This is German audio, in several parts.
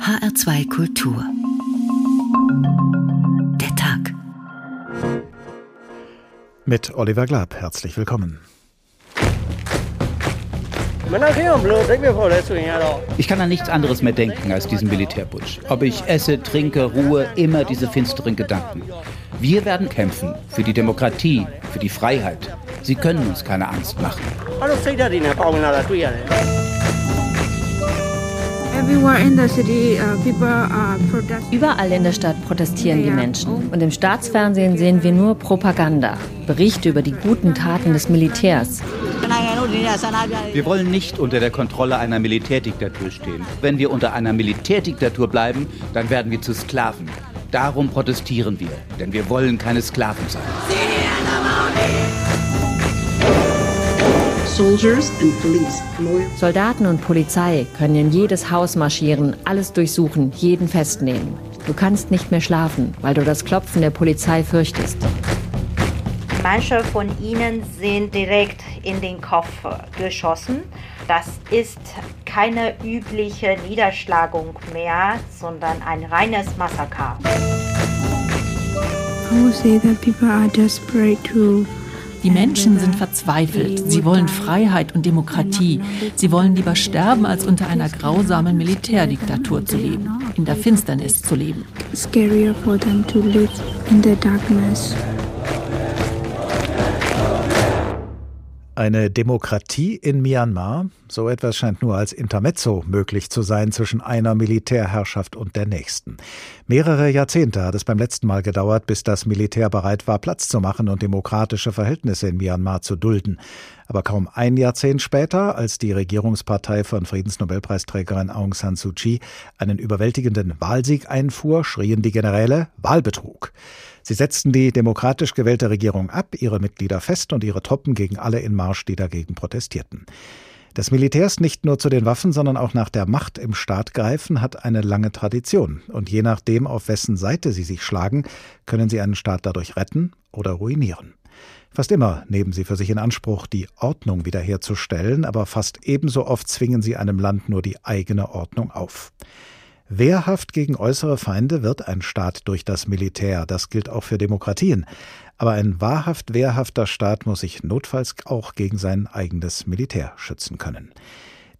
HR2 Kultur. Der Tag. Mit Oliver Glab, herzlich willkommen. Ich kann an nichts anderes mehr denken als diesen Militärputsch. Ob ich esse, trinke, ruhe, immer diese finsteren Gedanken. Wir werden kämpfen für die Demokratie, für die Freiheit. Sie können uns keine Angst machen. Uh, Überall in der Stadt protestieren die Menschen. Und im Staatsfernsehen sehen wir nur Propaganda, Berichte über die guten Taten des Militärs. Wir wollen nicht unter der Kontrolle einer Militärdiktatur stehen. Wenn wir unter einer Militärdiktatur bleiben, dann werden wir zu Sklaven. Darum protestieren wir, denn wir wollen keine Sklaven sein. Soldaten und Polizei können in jedes Haus marschieren, alles durchsuchen, jeden festnehmen. Du kannst nicht mehr schlafen, weil du das Klopfen der Polizei fürchtest. Manche von ihnen sind direkt in den Kopf geschossen. Das ist keine übliche Niederschlagung mehr, sondern ein reines Massaker. I would say that people are desperate to die Menschen sind verzweifelt. Sie wollen Freiheit und Demokratie. Sie wollen lieber sterben, als unter einer grausamen Militärdiktatur zu leben, in der Finsternis zu leben. Scarier for them to live in the darkness. Eine Demokratie in Myanmar? So etwas scheint nur als Intermezzo möglich zu sein zwischen einer Militärherrschaft und der nächsten. Mehrere Jahrzehnte hat es beim letzten Mal gedauert, bis das Militär bereit war, Platz zu machen und demokratische Verhältnisse in Myanmar zu dulden. Aber kaum ein Jahrzehnt später, als die Regierungspartei von Friedensnobelpreisträgerin Aung San Suu Kyi einen überwältigenden Wahlsieg einfuhr, schrien die Generäle Wahlbetrug. Sie setzten die demokratisch gewählte Regierung ab, ihre Mitglieder fest und ihre Truppen gegen alle in Marsch, die dagegen protestierten. Das Militärs nicht nur zu den Waffen, sondern auch nach der Macht im Staat greifen, hat eine lange Tradition. Und je nachdem, auf wessen Seite sie sich schlagen, können sie einen Staat dadurch retten oder ruinieren. Fast immer nehmen sie für sich in Anspruch, die Ordnung wiederherzustellen, aber fast ebenso oft zwingen sie einem Land nur die eigene Ordnung auf. Wehrhaft gegen äußere Feinde wird ein Staat durch das Militär, das gilt auch für Demokratien. Aber ein wahrhaft wehrhafter Staat muss sich notfalls auch gegen sein eigenes Militär schützen können.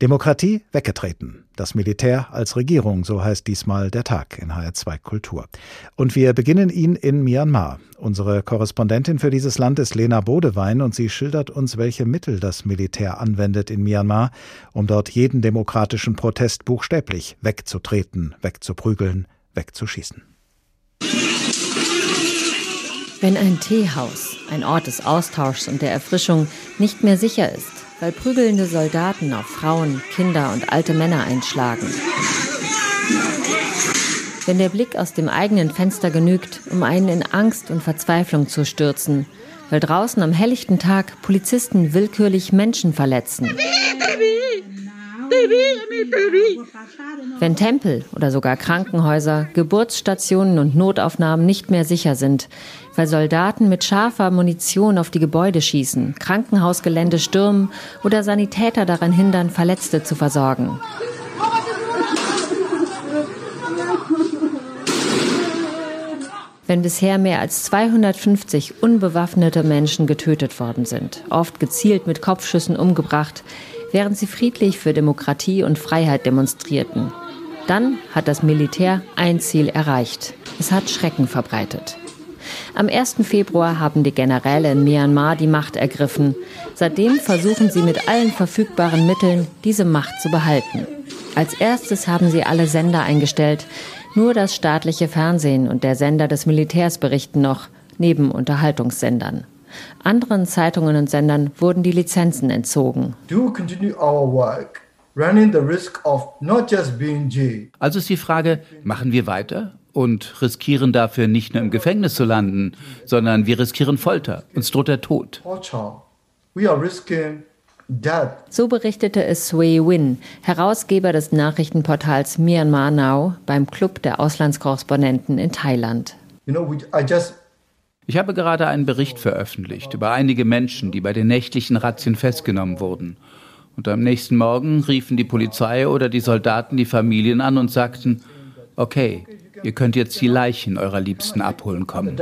Demokratie weggetreten. Das Militär als Regierung, so heißt diesmal der Tag in HR2 Kultur. Und wir beginnen ihn in Myanmar. Unsere Korrespondentin für dieses Land ist Lena Bodewein und sie schildert uns, welche Mittel das Militär anwendet in Myanmar, um dort jeden demokratischen Protest buchstäblich wegzutreten, wegzuprügeln, wegzuschießen. Wenn ein Teehaus, ein Ort des Austauschs und der Erfrischung, nicht mehr sicher ist, weil prügelnde Soldaten auf Frauen, Kinder und alte Männer einschlagen. Wenn der Blick aus dem eigenen Fenster genügt, um einen in Angst und Verzweiflung zu stürzen, weil draußen am helllichten Tag Polizisten willkürlich Menschen verletzen. Wenn Tempel oder sogar Krankenhäuser, Geburtsstationen und Notaufnahmen nicht mehr sicher sind, weil Soldaten mit scharfer Munition auf die Gebäude schießen, Krankenhausgelände stürmen oder Sanitäter daran hindern, Verletzte zu versorgen. wenn bisher mehr als 250 unbewaffnete Menschen getötet worden sind, oft gezielt mit Kopfschüssen umgebracht, während sie friedlich für Demokratie und Freiheit demonstrierten. Dann hat das Militär ein Ziel erreicht. Es hat Schrecken verbreitet. Am 1. Februar haben die Generäle in Myanmar die Macht ergriffen. Seitdem versuchen sie mit allen verfügbaren Mitteln, diese Macht zu behalten. Als erstes haben sie alle Sender eingestellt. Nur das staatliche Fernsehen und der Sender des Militärs berichten noch, neben Unterhaltungssendern. Anderen Zeitungen und Sendern wurden die Lizenzen entzogen. Also ist die Frage, machen wir weiter und riskieren dafür nicht nur im Gefängnis zu landen, sondern wir riskieren Folter. Uns droht der Tod. So berichtete es Sui Win, Herausgeber des Nachrichtenportals Myanmar Now beim Club der Auslandskorrespondenten in Thailand. Ich habe gerade einen Bericht veröffentlicht über einige Menschen, die bei den nächtlichen Razzien festgenommen wurden. Und am nächsten Morgen riefen die Polizei oder die Soldaten die Familien an und sagten, okay, ihr könnt jetzt die Leichen eurer Liebsten abholen kommen.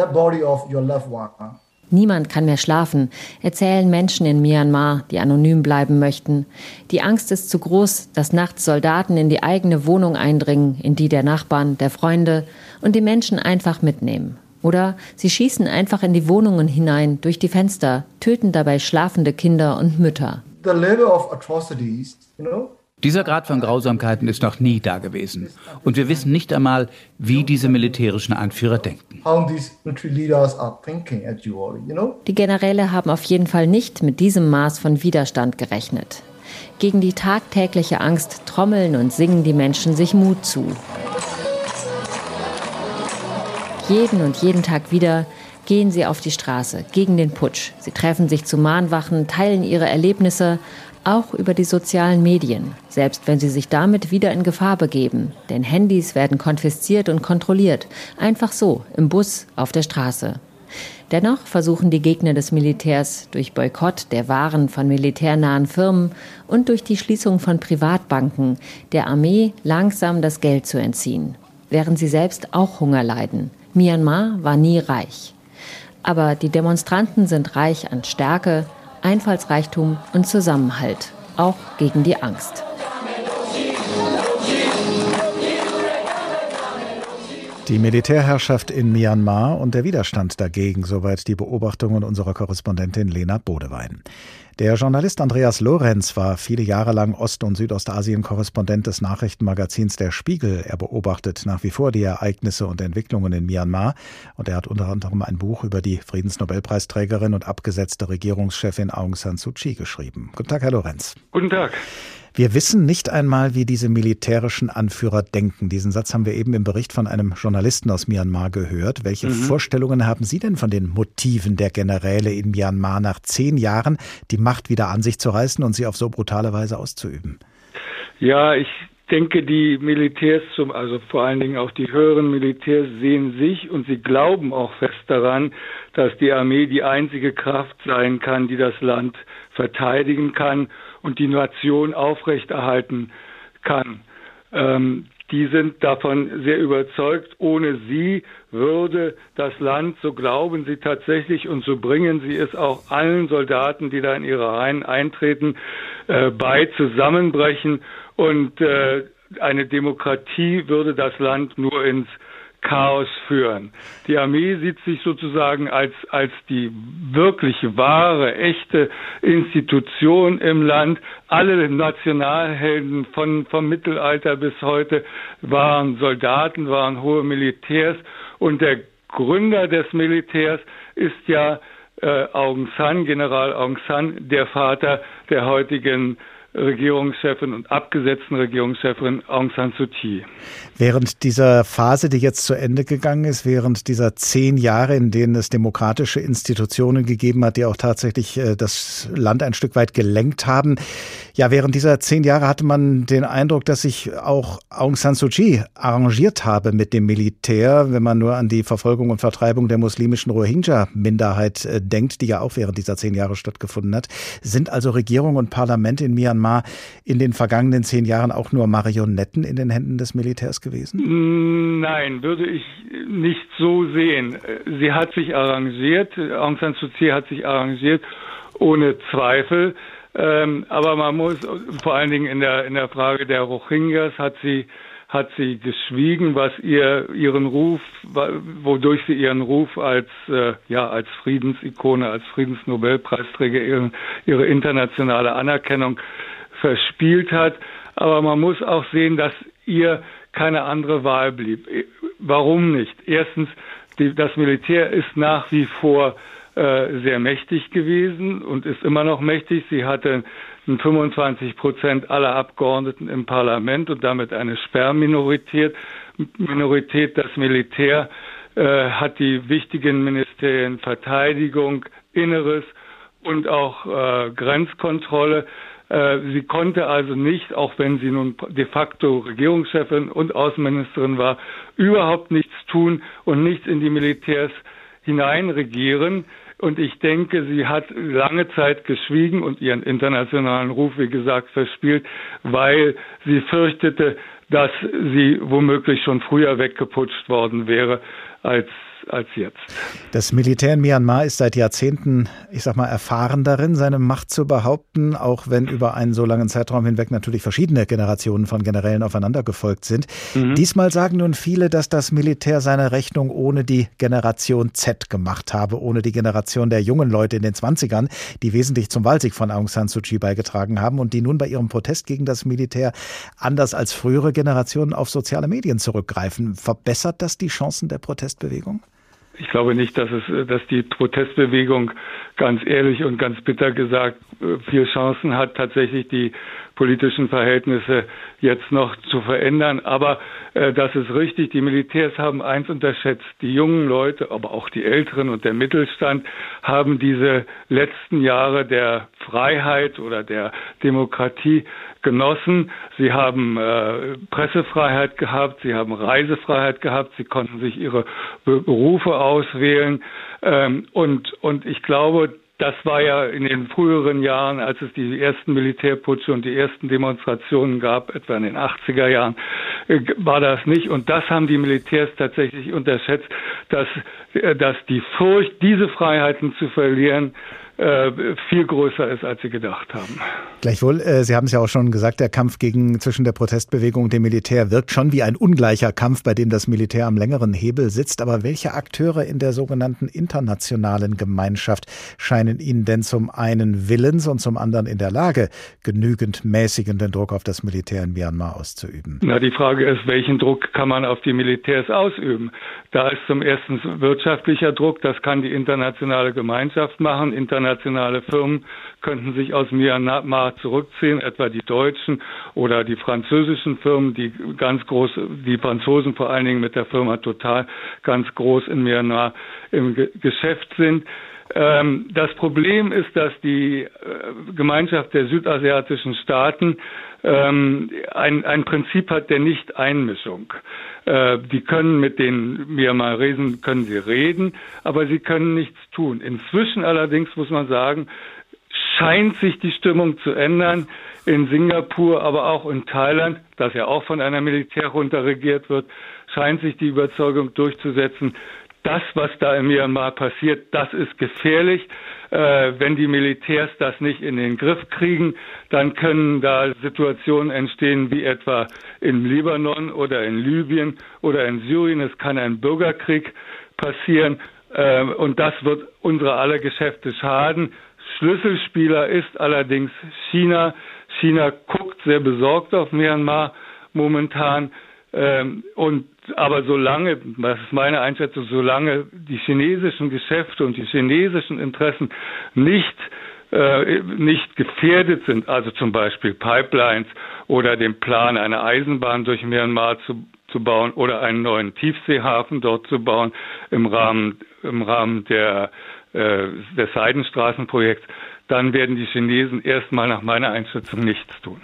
Niemand kann mehr schlafen, erzählen Menschen in Myanmar, die anonym bleiben möchten. Die Angst ist zu groß, dass nachts Soldaten in die eigene Wohnung eindringen, in die der Nachbarn, der Freunde und die Menschen einfach mitnehmen. Oder sie schießen einfach in die Wohnungen hinein, durch die Fenster, töten dabei schlafende Kinder und Mütter. Dieser Grad von Grausamkeiten ist noch nie da gewesen. Und wir wissen nicht einmal, wie diese militärischen Anführer denken. Die Generäle haben auf jeden Fall nicht mit diesem Maß von Widerstand gerechnet. Gegen die tagtägliche Angst trommeln und singen die Menschen sich Mut zu. Jeden und jeden Tag wieder gehen sie auf die Straße gegen den Putsch. Sie treffen sich zu Mahnwachen, teilen ihre Erlebnisse, auch über die sozialen Medien, selbst wenn sie sich damit wieder in Gefahr begeben. Denn Handys werden konfisziert und kontrolliert, einfach so, im Bus, auf der Straße. Dennoch versuchen die Gegner des Militärs durch Boykott der Waren von militärnahen Firmen und durch die Schließung von Privatbanken der Armee langsam das Geld zu entziehen, während sie selbst auch Hunger leiden. Myanmar war nie reich. Aber die Demonstranten sind reich an Stärke, Einfallsreichtum und Zusammenhalt, auch gegen die Angst. Die Militärherrschaft in Myanmar und der Widerstand dagegen, soweit die Beobachtungen unserer Korrespondentin Lena Bodewein. Der Journalist Andreas Lorenz war viele Jahre lang Ost- und Südostasien-Korrespondent des Nachrichtenmagazins Der Spiegel. Er beobachtet nach wie vor die Ereignisse und Entwicklungen in Myanmar und er hat unter anderem ein Buch über die Friedensnobelpreisträgerin und abgesetzte Regierungschefin Aung San Suu Kyi geschrieben. Guten Tag, Herr Lorenz. Guten Tag. Wir wissen nicht einmal, wie diese militärischen Anführer denken. Diesen Satz haben wir eben im Bericht von einem Journalisten aus Myanmar gehört. Welche mhm. Vorstellungen haben Sie denn von den Motiven der Generäle in Myanmar nach zehn Jahren, die Macht wieder an sich zu reißen und sie auf so brutale Weise auszuüben? Ja, ich denke, die Militärs, zum, also vor allen Dingen auch die höheren Militärs, sehen sich und sie glauben auch fest daran, dass die Armee die einzige Kraft sein kann, die das Land verteidigen kann und die Nation aufrechterhalten kann. Ähm, die sind davon sehr überzeugt, ohne sie würde das Land, so glauben sie tatsächlich und so bringen sie es auch allen Soldaten, die da in ihre Reihen eintreten, äh, bei zusammenbrechen und äh, eine Demokratie würde das Land nur ins Chaos führen. Die Armee sieht sich sozusagen als, als die wirklich wahre, echte Institution im Land. Alle Nationalhelden von, vom Mittelalter bis heute waren Soldaten, waren hohe Militärs und der Gründer des Militärs ist ja äh, Aung San, General Aung San, der Vater der heutigen Regierungschefin und abgesetzten Regierungschefin Aung San Suu Kyi. Während dieser Phase, die jetzt zu Ende gegangen ist, während dieser zehn Jahre, in denen es demokratische Institutionen gegeben hat, die auch tatsächlich äh, das Land ein Stück weit gelenkt haben, ja, während dieser zehn Jahre hatte man den Eindruck, dass sich auch Aung San Suu Kyi arrangiert habe mit dem Militär, wenn man nur an die Verfolgung und Vertreibung der muslimischen Rohingya-Minderheit äh, denkt, die ja auch während dieser zehn Jahre stattgefunden hat. Sind also Regierung und Parlament in Myanmar in den vergangenen zehn Jahren auch nur Marionetten in den Händen des Militärs gewesen? Nein, würde ich nicht so sehen. Sie hat sich arrangiert, Aung San Suu Kyi hat sich arrangiert, ohne Zweifel. Ähm, aber man muss vor allen Dingen in der in der Frage der Rohingyas hat sie hat sie geschwiegen, was ihr ihren Ruf, wodurch sie ihren Ruf als äh, ja als Friedensikone, als Friedensnobelpreisträger ihre, ihre internationale Anerkennung verspielt hat. Aber man muss auch sehen, dass ihr keine andere Wahl blieb. Warum nicht? Erstens, die, das Militär ist nach wie vor sehr mächtig gewesen und ist immer noch mächtig. Sie hatte 25 Prozent aller Abgeordneten im Parlament und damit eine Sperrminorität. Minorität, das Militär äh, hat die wichtigen Ministerien Verteidigung, Inneres und auch äh, Grenzkontrolle. Äh, sie konnte also nicht, auch wenn sie nun de facto Regierungschefin und Außenministerin war, überhaupt nichts tun und nichts in die Militärs hineinregieren. Und ich denke, sie hat lange Zeit geschwiegen und ihren internationalen Ruf, wie gesagt, verspielt, weil sie fürchtete, dass sie womöglich schon früher weggeputscht worden wäre, als als jetzt. Das Militär in Myanmar ist seit Jahrzehnten, ich sag mal, erfahren darin, seine Macht zu behaupten, auch wenn über einen so langen Zeitraum hinweg natürlich verschiedene Generationen von Generälen aufeinander gefolgt sind. Mhm. Diesmal sagen nun viele, dass das Militär seine Rechnung ohne die Generation Z gemacht habe, ohne die Generation der jungen Leute in den 20ern, die wesentlich zum Wahlsieg von Aung San Suu Kyi beigetragen haben und die nun bei ihrem Protest gegen das Militär anders als frühere Generationen auf soziale Medien zurückgreifen. Verbessert das die Chancen der Protestbewegung? Ich glaube nicht, dass es, dass die Protestbewegung ganz ehrlich und ganz bitter gesagt äh, viel Chancen hat, tatsächlich die politischen Verhältnisse jetzt noch zu verändern. Aber äh, das ist richtig. Die Militärs haben eins unterschätzt. Die jungen Leute, aber auch die Älteren und der Mittelstand haben diese letzten Jahre der Freiheit oder der Demokratie genossen. Sie haben äh, Pressefreiheit gehabt, sie haben Reisefreiheit gehabt, sie konnten sich ihre Berufe auswählen. Ähm, und, und ich glaube, das war ja in den früheren Jahren, als es die ersten Militärputsche und die ersten Demonstrationen gab, etwa in den 80er Jahren, äh, war das nicht. Und das haben die Militärs tatsächlich unterschätzt, dass, äh, dass die Furcht, diese Freiheiten zu verlieren, viel größer ist, als sie gedacht haben. Gleichwohl, äh, Sie haben es ja auch schon gesagt, der Kampf gegen zwischen der Protestbewegung und dem Militär wirkt schon wie ein ungleicher Kampf, bei dem das Militär am längeren Hebel sitzt. Aber welche Akteure in der sogenannten internationalen Gemeinschaft scheinen Ihnen denn zum einen willens und zum anderen in der Lage, genügend mäßigenden Druck auf das Militär in Myanmar auszuüben? Na, die Frage ist, welchen Druck kann man auf die Militärs ausüben? Da ist zum ersten wirtschaftlicher Druck, das kann die internationale Gemeinschaft machen. Internationale Firmen könnten sich aus Myanmar zurückziehen, etwa die deutschen oder die französischen Firmen, die ganz groß, die Franzosen vor allen Dingen mit der Firma Total ganz groß in Myanmar im Geschäft sind. Ähm, das Problem ist, dass die äh, Gemeinschaft der südasiatischen Staaten ähm, ein, ein Prinzip hat der Nicht-Einmischung. Äh, die können mit den Myanmaresen können sie reden, aber sie können nichts tun. Inzwischen allerdings muss man sagen, scheint sich die Stimmung zu ändern in Singapur, aber auch in Thailand, das ja auch von einer Militärjunta regiert wird, scheint sich die Überzeugung durchzusetzen, das, was da in Myanmar passiert, das ist gefährlich. Äh, wenn die Militärs das nicht in den Griff kriegen, dann können da Situationen entstehen wie etwa im Libanon oder in Libyen oder in Syrien. Es kann ein Bürgerkrieg passieren äh, und das wird unsere aller Geschäfte schaden. Schlüsselspieler ist allerdings China. China guckt sehr besorgt auf Myanmar momentan. Ähm, und aber solange, das ist meine Einschätzung, solange die chinesischen Geschäfte und die chinesischen Interessen nicht äh, nicht gefährdet sind, also zum Beispiel Pipelines oder den Plan, eine Eisenbahn durch Myanmar zu, zu bauen oder einen neuen Tiefseehafen dort zu bauen im Rahmen im Rahmen der äh, des Seidenstraßenprojekts, dann werden die Chinesen erstmal nach meiner Einschätzung nichts tun.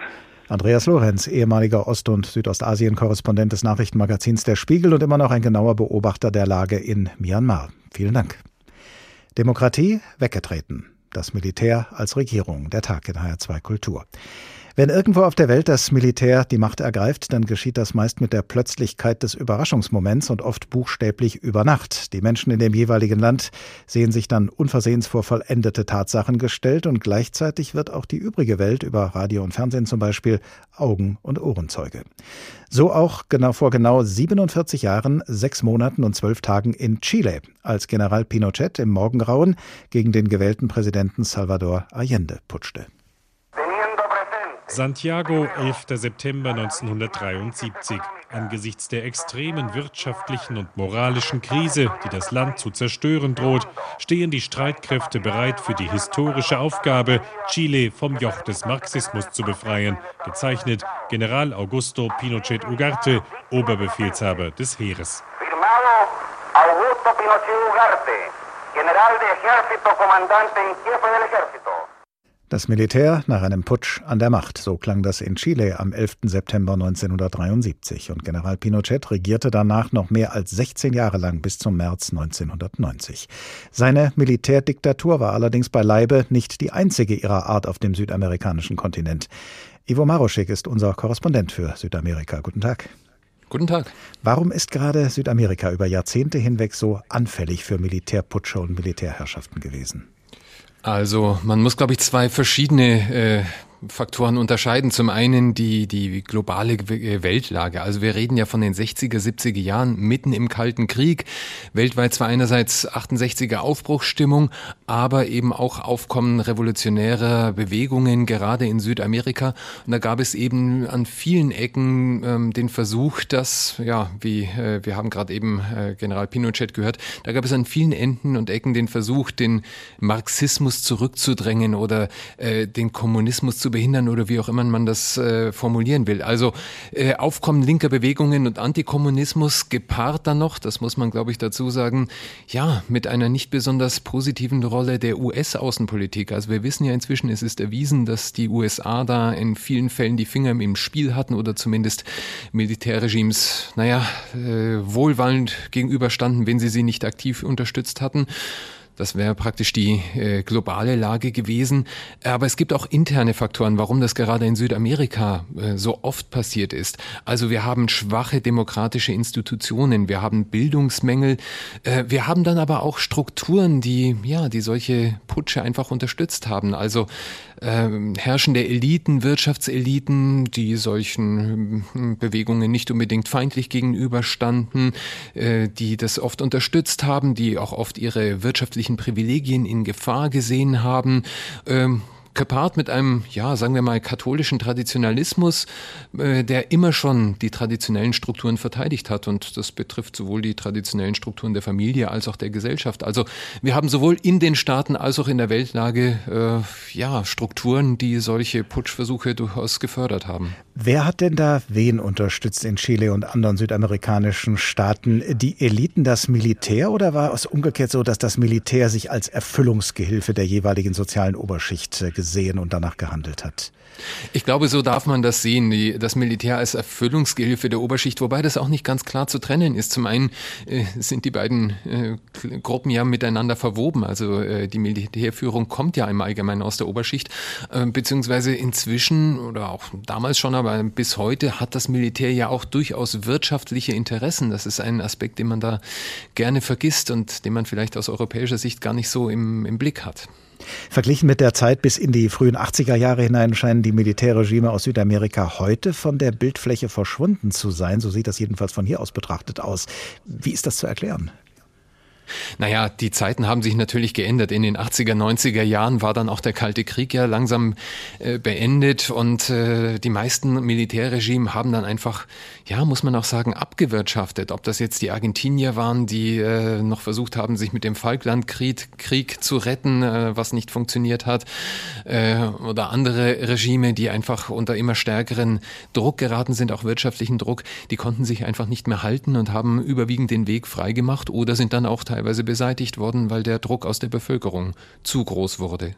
Andreas Lorenz, ehemaliger Ost- und Südostasien-Korrespondent des Nachrichtenmagazins Der Spiegel und immer noch ein genauer Beobachter der Lage in Myanmar. Vielen Dank. Demokratie weggetreten. Das Militär als Regierung. Der Tag in HR2 Kultur. Wenn irgendwo auf der Welt das Militär die Macht ergreift, dann geschieht das meist mit der Plötzlichkeit des Überraschungsmoments und oft buchstäblich über Nacht. Die Menschen in dem jeweiligen Land sehen sich dann unversehens vor vollendete Tatsachen gestellt und gleichzeitig wird auch die übrige Welt über Radio und Fernsehen zum Beispiel Augen- und Ohrenzeuge. So auch genau vor genau 47 Jahren, sechs Monaten und zwölf Tagen in Chile, als General Pinochet im Morgengrauen gegen den gewählten Präsidenten Salvador Allende putschte. Santiago, 11. September 1973. Angesichts der extremen wirtschaftlichen und moralischen Krise, die das Land zu zerstören droht, stehen die Streitkräfte bereit für die historische Aufgabe, Chile vom Joch des Marxismus zu befreien. Gezeichnet General Augusto Pinochet Ugarte, Oberbefehlshaber des Heeres. Augusto Pinochet Ugarte, General de Ejército, Comandante en Jefe del Ejército. Das Militär nach einem Putsch an der Macht. So klang das in Chile am 11. September 1973. Und General Pinochet regierte danach noch mehr als 16 Jahre lang bis zum März 1990. Seine Militärdiktatur war allerdings beileibe nicht die einzige ihrer Art auf dem südamerikanischen Kontinent. Ivo Maroschek ist unser Korrespondent für Südamerika. Guten Tag. Guten Tag. Warum ist gerade Südamerika über Jahrzehnte hinweg so anfällig für Militärputsche und Militärherrschaften gewesen? Also man muss, glaube ich, zwei verschiedene äh, Faktoren unterscheiden. Zum einen die, die globale äh, Weltlage. Also wir reden ja von den 60er, 70er Jahren mitten im Kalten Krieg. Weltweit zwar einerseits 68er Aufbruchsstimmung, aber eben auch Aufkommen revolutionärer Bewegungen, gerade in Südamerika. Und da gab es eben an vielen Ecken ähm, den Versuch, dass, ja, wie äh, wir haben gerade eben äh, General Pinochet gehört, da gab es an vielen Enden und Ecken den Versuch, den Marxismus zurückzudrängen oder äh, den Kommunismus zu zu behindern oder wie auch immer man das äh, formulieren will. Also äh, Aufkommen linker Bewegungen und Antikommunismus gepaart dann noch, das muss man glaube ich dazu sagen, ja, mit einer nicht besonders positiven Rolle der US-Außenpolitik. Also wir wissen ja inzwischen, es ist erwiesen, dass die USA da in vielen Fällen die Finger im Spiel hatten oder zumindest Militärregimes, naja, äh, wohlwollend gegenüberstanden, wenn sie sie nicht aktiv unterstützt hatten. Das wäre praktisch die äh, globale Lage gewesen. Aber es gibt auch interne Faktoren, warum das gerade in Südamerika äh, so oft passiert ist. Also wir haben schwache demokratische Institutionen, wir haben Bildungsmängel, äh, wir haben dann aber auch Strukturen, die ja, die solche Putsche einfach unterstützt haben. Also äh, herrschende Eliten, Wirtschaftseliten, die solchen hm, Bewegungen nicht unbedingt feindlich gegenüberstanden, äh, die das oft unterstützt haben, die auch oft ihre wirtschaftlichen Privilegien in Gefahr gesehen haben. Ähm, gepaart mit einem, ja, sagen wir mal, katholischen Traditionalismus, äh, der immer schon die traditionellen Strukturen verteidigt hat. Und das betrifft sowohl die traditionellen Strukturen der Familie als auch der Gesellschaft. Also wir haben sowohl in den Staaten als auch in der Weltlage äh, ja, Strukturen, die solche Putschversuche durchaus gefördert haben. Wer hat denn da wen unterstützt in Chile und anderen südamerikanischen Staaten? Die Eliten, das Militär oder war es umgekehrt so, dass das Militär sich als Erfüllungsgehilfe der jeweiligen sozialen Oberschicht gesehen gesehen und danach gehandelt hat. Ich glaube, so darf man das sehen, die, das Militär als Erfüllungsgehilfe der Oberschicht, wobei das auch nicht ganz klar zu trennen ist. Zum einen äh, sind die beiden äh, Gruppen ja miteinander verwoben, also äh, die Militärführung kommt ja im Allgemeinen aus der Oberschicht, äh, beziehungsweise inzwischen oder auch damals schon, aber bis heute hat das Militär ja auch durchaus wirtschaftliche Interessen. Das ist ein Aspekt, den man da gerne vergisst und den man vielleicht aus europäischer Sicht gar nicht so im, im Blick hat. Verglichen mit der Zeit bis in die frühen 80er Jahre hinein scheinen die Militärregime aus Südamerika heute von der Bildfläche verschwunden zu sein. So sieht das jedenfalls von hier aus betrachtet aus. Wie ist das zu erklären? Naja, die Zeiten haben sich natürlich geändert. In den 80er, 90er Jahren war dann auch der Kalte Krieg ja langsam äh, beendet und äh, die meisten Militärregime haben dann einfach, ja, muss man auch sagen, abgewirtschaftet. Ob das jetzt die Argentinier waren, die äh, noch versucht haben, sich mit dem Falklandkrieg Krieg zu retten, äh, was nicht funktioniert hat, äh, oder andere Regime, die einfach unter immer stärkeren Druck geraten sind, auch wirtschaftlichen Druck, die konnten sich einfach nicht mehr halten und haben überwiegend den Weg freigemacht oder sind dann auch teilweise teilweise beseitigt worden, weil der Druck aus der Bevölkerung zu groß wurde.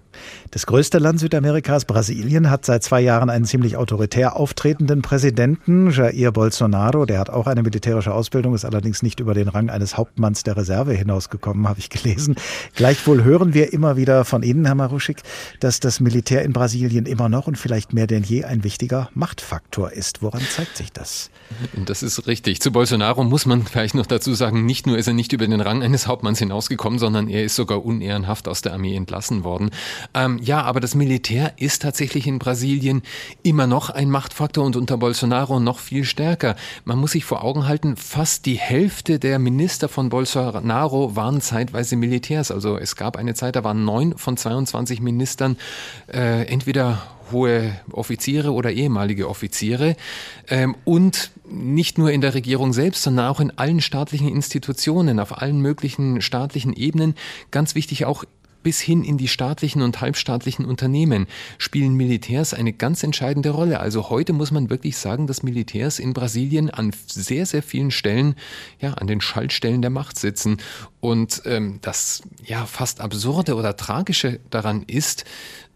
Das größte Land Südamerikas, Brasilien, hat seit zwei Jahren einen ziemlich autoritär auftretenden Präsidenten, Jair Bolsonaro. Der hat auch eine militärische Ausbildung, ist allerdings nicht über den Rang eines Hauptmanns der Reserve hinausgekommen, habe ich gelesen. Gleichwohl hören wir immer wieder von Ihnen, Herr Maruschik, dass das Militär in Brasilien immer noch und vielleicht mehr denn je ein wichtiger Machtfaktor ist. Woran zeigt sich das? Das ist richtig. Zu Bolsonaro muss man vielleicht noch dazu sagen, nicht nur ist er nicht über den Rang eines Hauptmanns hinausgekommen, sondern er ist sogar unehrenhaft aus der Armee entlassen worden. Ähm, ja, aber das Militär ist tatsächlich in Brasilien immer noch ein Machtfaktor und unter Bolsonaro noch viel stärker. Man muss sich vor Augen halten, fast die Hälfte der Minister von Bolsonaro waren zeitweise Militärs. Also es gab eine Zeit, da waren neun von 22 Ministern äh, entweder hohe Offiziere oder ehemalige Offiziere ähm, und nicht nur in der Regierung selbst, sondern auch in allen staatlichen Institutionen, auf allen möglichen staatlichen Ebenen. Ganz wichtig auch bis hin in die staatlichen und halbstaatlichen Unternehmen spielen Militärs eine ganz entscheidende Rolle. Also heute muss man wirklich sagen, dass Militärs in Brasilien an sehr, sehr vielen Stellen, ja, an den Schaltstellen der Macht sitzen. Und ähm, das ja fast absurde oder tragische daran ist,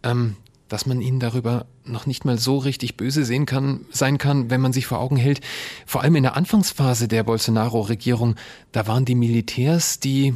ähm, dass man ihnen darüber noch nicht mal so richtig böse sehen kann, sein kann, wenn man sich vor Augen hält. Vor allem in der Anfangsphase der Bolsonaro-Regierung, da waren die Militärs die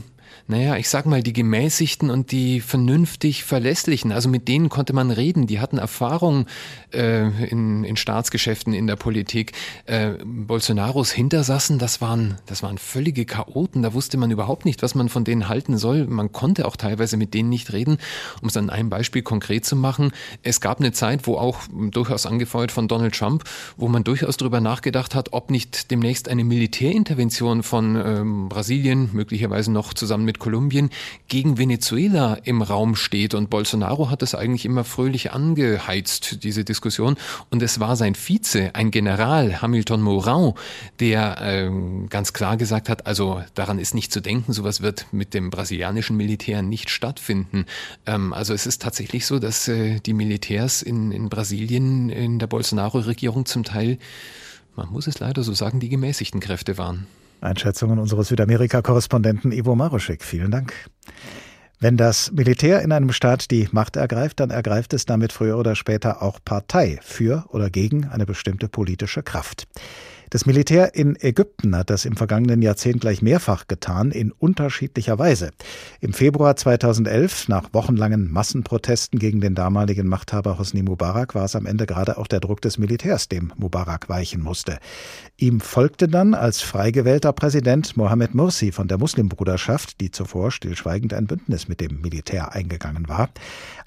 naja, ich sag mal, die gemäßigten und die vernünftig verlässlichen. Also mit denen konnte man reden. Die hatten Erfahrung äh, in, in Staatsgeschäften, in der Politik. Äh, Bolsonaros Hintersassen, das waren, das waren völlige Chaoten. Da wusste man überhaupt nicht, was man von denen halten soll. Man konnte auch teilweise mit denen nicht reden. Um es an einem Beispiel konkret zu machen, es gab eine Zeit, wo auch durchaus angefeuert von Donald Trump, wo man durchaus darüber nachgedacht hat, ob nicht demnächst eine Militärintervention von ähm, Brasilien, möglicherweise noch zusammen mit Kolumbien gegen Venezuela im Raum steht. Und Bolsonaro hat das eigentlich immer fröhlich angeheizt, diese Diskussion. Und es war sein Vize, ein General, Hamilton Mourão, der äh, ganz klar gesagt hat, also daran ist nicht zu denken, sowas wird mit dem brasilianischen Militär nicht stattfinden. Ähm, also es ist tatsächlich so, dass äh, die Militärs in, in Brasilien in der Bolsonaro-Regierung zum Teil man muss es leider so sagen, die gemäßigten Kräfte waren. Einschätzungen unseres Südamerika-Korrespondenten Ivo Maruschek. Vielen Dank. Wenn das Militär in einem Staat die Macht ergreift, dann ergreift es damit früher oder später auch Partei für oder gegen eine bestimmte politische Kraft. Das Militär in Ägypten hat das im vergangenen Jahrzehnt gleich mehrfach getan, in unterschiedlicher Weise. Im Februar 2011, nach wochenlangen Massenprotesten gegen den damaligen Machthaber Hosni Mubarak, war es am Ende gerade auch der Druck des Militärs, dem Mubarak weichen musste. Ihm folgte dann als frei gewählter Präsident Mohamed Mursi von der Muslimbruderschaft, die zuvor stillschweigend ein Bündnis mit dem Militär eingegangen war.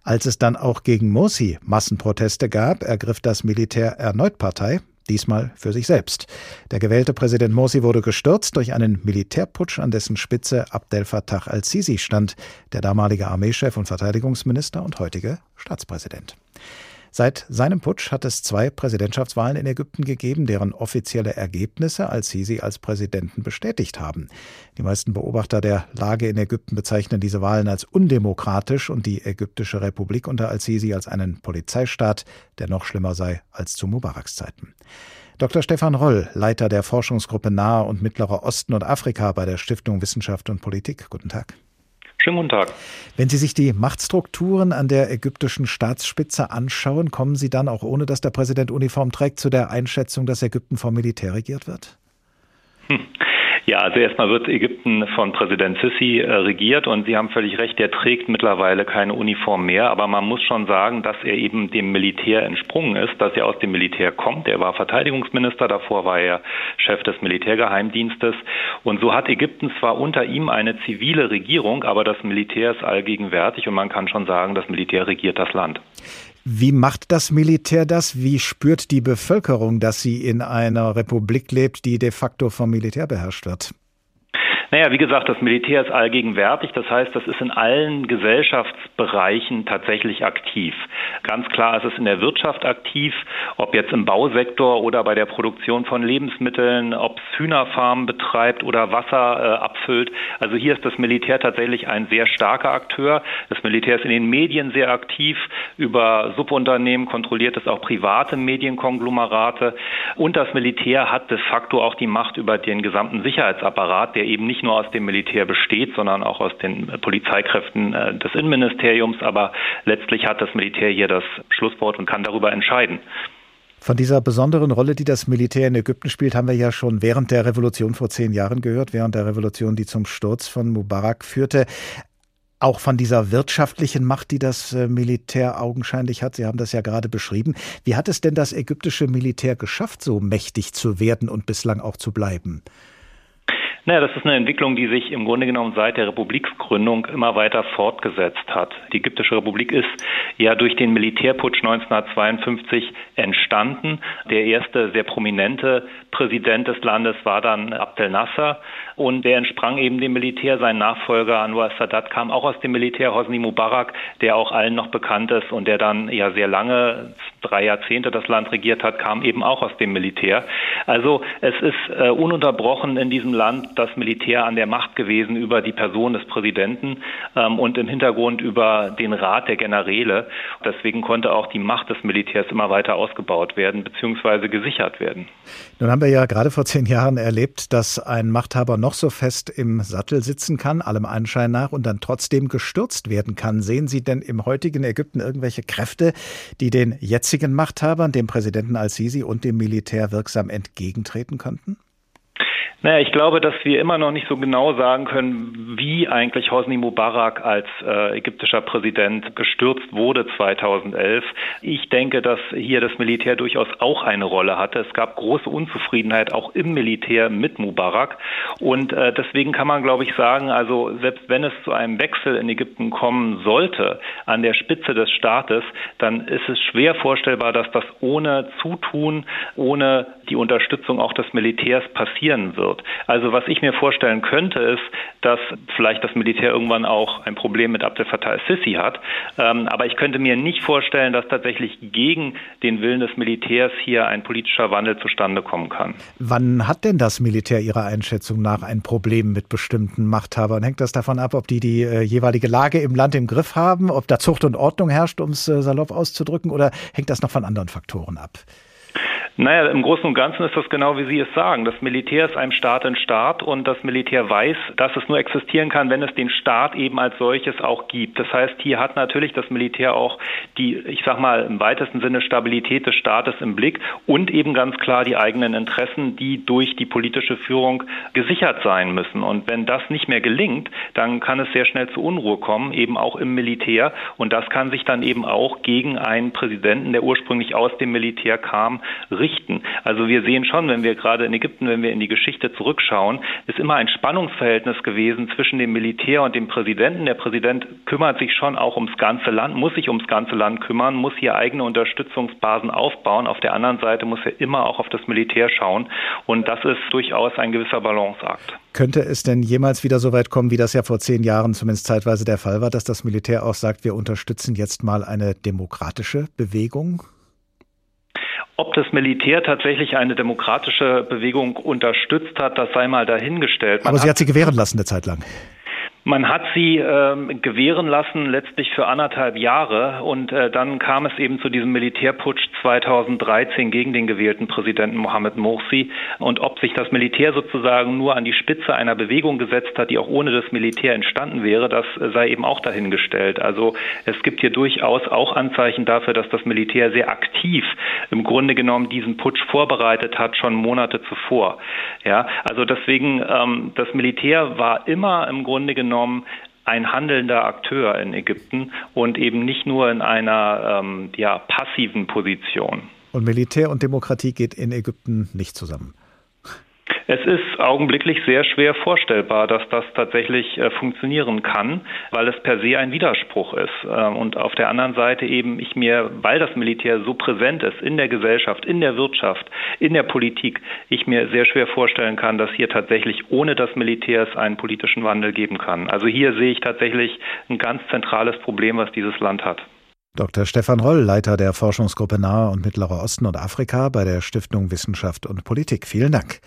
Als es dann auch gegen Mursi Massenproteste gab, ergriff das Militär erneut Partei diesmal für sich selbst. Der gewählte Präsident Morsi wurde gestürzt durch einen Militärputsch, an dessen Spitze Abdel Fattah al-Sisi stand, der damalige Armeechef und Verteidigungsminister und heutige Staatspräsident. Seit seinem Putsch hat es zwei Präsidentschaftswahlen in Ägypten gegeben, deren offizielle Ergebnisse Al-Sisi als Präsidenten bestätigt haben. Die meisten Beobachter der Lage in Ägypten bezeichnen diese Wahlen als undemokratisch und die ägyptische Republik unter Al-Sisi als einen Polizeistaat, der noch schlimmer sei als zu Mubaraks Zeiten. Dr. Stefan Roll, Leiter der Forschungsgruppe Nahe und Mittlerer Osten und Afrika bei der Stiftung Wissenschaft und Politik. Guten Tag. Schönen guten Tag. Wenn Sie sich die Machtstrukturen an der ägyptischen Staatsspitze anschauen, kommen Sie dann auch ohne dass der Präsident Uniform trägt zu der Einschätzung, dass Ägypten vom Militär regiert wird? Hm. Ja, also erstmal wird Ägypten von Präsident Sisi äh, regiert und Sie haben völlig recht, der trägt mittlerweile keine Uniform mehr, aber man muss schon sagen, dass er eben dem Militär entsprungen ist, dass er aus dem Militär kommt. Er war Verteidigungsminister, davor war er Chef des Militärgeheimdienstes und so hat Ägypten zwar unter ihm eine zivile Regierung, aber das Militär ist allgegenwärtig und man kann schon sagen, das Militär regiert das Land. Wie macht das Militär das? Wie spürt die Bevölkerung, dass sie in einer Republik lebt, die de facto vom Militär beherrscht wird? Naja, wie gesagt, das Militär ist allgegenwärtig. Das heißt, das ist in allen Gesellschaftsbereichen tatsächlich aktiv. Ganz klar ist es in der Wirtschaft aktiv, ob jetzt im Bausektor oder bei der Produktion von Lebensmitteln, ob es Hühnerfarmen betreibt oder Wasser äh, abfüllt. Also hier ist das Militär tatsächlich ein sehr starker Akteur. Das Militär ist in den Medien sehr aktiv. Über Subunternehmen kontrolliert es auch private Medienkonglomerate. Und das Militär hat de facto auch die Macht über den gesamten Sicherheitsapparat, der eben nicht nicht nur aus dem Militär besteht, sondern auch aus den Polizeikräften äh, des Innenministeriums. Aber letztlich hat das Militär hier das Schlusswort und kann darüber entscheiden. Von dieser besonderen Rolle, die das Militär in Ägypten spielt, haben wir ja schon während der Revolution vor zehn Jahren gehört, während der Revolution, die zum Sturz von Mubarak führte. Auch von dieser wirtschaftlichen Macht, die das äh, Militär augenscheinlich hat. Sie haben das ja gerade beschrieben. Wie hat es denn das ägyptische Militär geschafft, so mächtig zu werden und bislang auch zu bleiben? Naja, das ist eine Entwicklung, die sich im Grunde genommen seit der Republiksgründung immer weiter fortgesetzt hat. Die Ägyptische Republik ist ja durch den Militärputsch 1952 entstanden. Der erste sehr prominente Präsident des Landes war dann Abdel Nasser und der entsprang eben dem Militär. Sein Nachfolger Anwar Sadat kam auch aus dem Militär, Hosni Mubarak, der auch allen noch bekannt ist und der dann ja sehr lange, drei Jahrzehnte das Land regiert hat, kam eben auch aus dem Militär. Also es ist äh, ununterbrochen in diesem Land das Militär an der Macht gewesen über die Person des Präsidenten ähm, und im Hintergrund über den Rat der Generäle. Deswegen konnte auch die Macht des Militärs immer weiter ausgebaut werden bzw. gesichert werden. Nun haben wir ja gerade vor zehn Jahren erlebt, dass ein Machthaber noch so fest im Sattel sitzen kann, allem Anschein nach, und dann trotzdem gestürzt werden kann. Sehen Sie denn im heutigen Ägypten irgendwelche Kräfte, die den jetzigen Machthabern, dem Präsidenten al-Sisi und dem Militär wirksam entgegentreten könnten? Naja, ich glaube, dass wir immer noch nicht so genau sagen können, wie eigentlich Hosni Mubarak als äh, ägyptischer Präsident gestürzt wurde 2011. Ich denke, dass hier das Militär durchaus auch eine Rolle hatte. Es gab große Unzufriedenheit auch im Militär mit Mubarak. Und äh, deswegen kann man, glaube ich, sagen, also selbst wenn es zu einem Wechsel in Ägypten kommen sollte an der Spitze des Staates, dann ist es schwer vorstellbar, dass das ohne Zutun, ohne die Unterstützung auch des Militärs passieren wird. Also was ich mir vorstellen könnte, ist, dass vielleicht das Militär irgendwann auch ein Problem mit Abdel Fattah al-Sisi hat. Ähm, aber ich könnte mir nicht vorstellen, dass tatsächlich gegen den Willen des Militärs hier ein politischer Wandel zustande kommen kann. Wann hat denn das Militär Ihrer Einschätzung nach ein Problem mit bestimmten Machthabern? Hängt das davon ab, ob die die äh, jeweilige Lage im Land im Griff haben, ob da Zucht und Ordnung herrscht, um es äh, salopp auszudrücken, oder hängt das noch von anderen Faktoren ab? Naja, im Großen und Ganzen ist das genau wie Sie es sagen. Das Militär ist einem Staat ein Staat und das Militär weiß, dass es nur existieren kann, wenn es den Staat eben als solches auch gibt. Das heißt, hier hat natürlich das Militär auch die, ich sag mal, im weitesten Sinne Stabilität des Staates im Blick und eben ganz klar die eigenen Interessen, die durch die politische Führung gesichert sein müssen. Und wenn das nicht mehr gelingt, dann kann es sehr schnell zu Unruhe kommen, eben auch im Militär. Und das kann sich dann eben auch gegen einen Präsidenten, der ursprünglich aus dem Militär kam, richten. Also wir sehen schon, wenn wir gerade in Ägypten, wenn wir in die Geschichte zurückschauen, ist immer ein Spannungsverhältnis gewesen zwischen dem Militär und dem Präsidenten. Der Präsident kümmert sich schon auch ums ganze Land, muss sich ums ganze Land kümmern, muss hier eigene Unterstützungsbasen aufbauen. Auf der anderen Seite muss er immer auch auf das Militär schauen. Und das ist durchaus ein gewisser Balanceakt. Könnte es denn jemals wieder so weit kommen, wie das ja vor zehn Jahren zumindest zeitweise der Fall war, dass das Militär auch sagt, wir unterstützen jetzt mal eine demokratische Bewegung? Ob das Militär tatsächlich eine demokratische Bewegung unterstützt hat, das sei mal dahingestellt. Man Aber sie hat, hat sie gewähren lassen eine Zeit lang. Man hat sie ähm, gewähren lassen, letztlich für anderthalb Jahre. Und äh, dann kam es eben zu diesem Militärputsch 2013 gegen den gewählten Präsidenten Mohamed Morsi. Und ob sich das Militär sozusagen nur an die Spitze einer Bewegung gesetzt hat, die auch ohne das Militär entstanden wäre, das sei eben auch dahingestellt. Also es gibt hier durchaus auch Anzeichen dafür, dass das Militär sehr aktiv im Grunde genommen diesen Putsch vorbereitet hat, schon Monate zuvor. Ja, also deswegen, ähm, das Militär war immer im Grunde genommen genommen ein handelnder Akteur in Ägypten und eben nicht nur in einer ähm, ja, passiven Position. Und Militär und Demokratie geht in Ägypten nicht zusammen. Es ist augenblicklich sehr schwer vorstellbar, dass das tatsächlich äh, funktionieren kann, weil es per se ein Widerspruch ist. Äh, und auf der anderen Seite eben ich mir, weil das Militär so präsent ist in der Gesellschaft, in der Wirtschaft, in der Politik, ich mir sehr schwer vorstellen kann, dass hier tatsächlich ohne das Militär es einen politischen Wandel geben kann. Also hier sehe ich tatsächlich ein ganz zentrales Problem, was dieses Land hat. Dr. Stefan Roll, Leiter der Forschungsgruppe Nahe und Mittlerer Osten und Afrika bei der Stiftung Wissenschaft und Politik. Vielen Dank.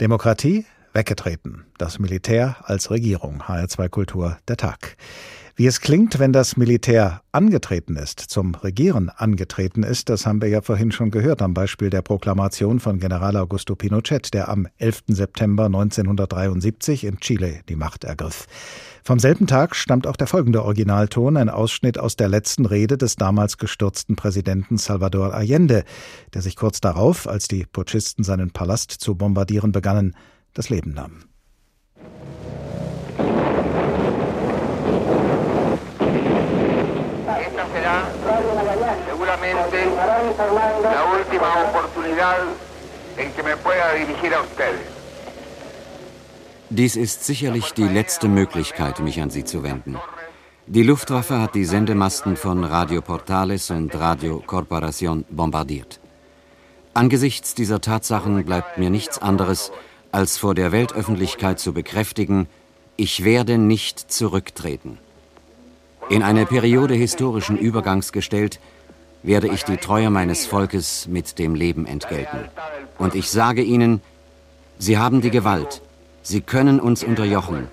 Demokratie weggetreten. Das Militär als Regierung. HR2 Kultur der Tag. Wie es klingt, wenn das Militär angetreten ist, zum Regieren angetreten ist, das haben wir ja vorhin schon gehört am Beispiel der Proklamation von General Augusto Pinochet, der am 11. September 1973 in Chile die Macht ergriff. Vom selben Tag stammt auch der folgende Originalton, ein Ausschnitt aus der letzten Rede des damals gestürzten Präsidenten Salvador Allende, der sich kurz darauf, als die Putschisten seinen Palast zu bombardieren begannen, das Leben nahm. seguramente la última oportunidad en que me pueda dirigir a ustedes. Dies ist sicherlich die letzte Möglichkeit, mich an Sie zu wenden. Die Luftwaffe hat die Sendemasten von Radio Portales und Radio Corporación bombardiert. Angesichts dieser Tatsachen bleibt mir nichts anderes, als vor der Weltöffentlichkeit zu bekräftigen, ich werde nicht zurücktreten. In eine Periode historischen Übergangs gestellt, werde ich die Treue meines Volkes mit dem Leben entgelten. Und ich sage Ihnen, Sie haben die Gewalt, Sie können uns unterjochen.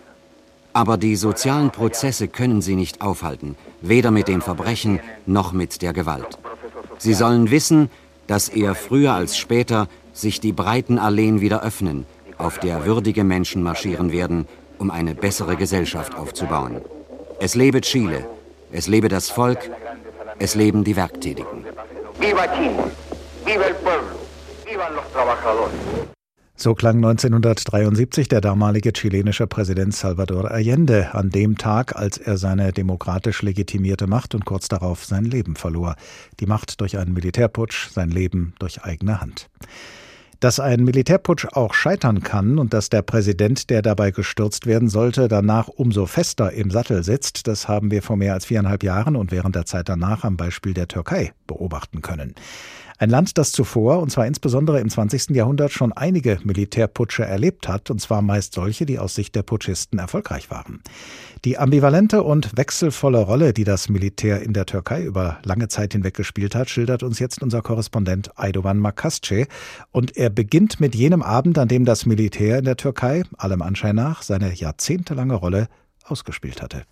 Aber die sozialen Prozesse können sie nicht aufhalten, weder mit dem Verbrechen noch mit der Gewalt. Sie sollen wissen, dass eher früher als später sich die breiten Alleen wieder öffnen, auf der würdige Menschen marschieren werden, um eine bessere Gesellschaft aufzubauen. Es lebe Chile, es lebe das Volk, es leben die Werktätigen. Viva Chile, viva el pueblo, viva los trabajadores. So klang 1973 der damalige chilenische Präsident Salvador Allende an dem Tag, als er seine demokratisch legitimierte Macht und kurz darauf sein Leben verlor. Die Macht durch einen Militärputsch, sein Leben durch eigene Hand. Dass ein Militärputsch auch scheitern kann und dass der Präsident, der dabei gestürzt werden sollte, danach umso fester im Sattel sitzt, das haben wir vor mehr als viereinhalb Jahren und während der Zeit danach am Beispiel der Türkei beobachten können. Ein Land, das zuvor, und zwar insbesondere im 20. Jahrhundert, schon einige Militärputsche erlebt hat, und zwar meist solche, die aus Sicht der Putschisten erfolgreich waren. Die ambivalente und wechselvolle Rolle, die das Militär in der Türkei über lange Zeit hinweg gespielt hat, schildert uns jetzt unser Korrespondent Aydovan Makasce. Und er beginnt mit jenem Abend, an dem das Militär in der Türkei, allem Anschein nach, seine jahrzehntelange Rolle ausgespielt hatte.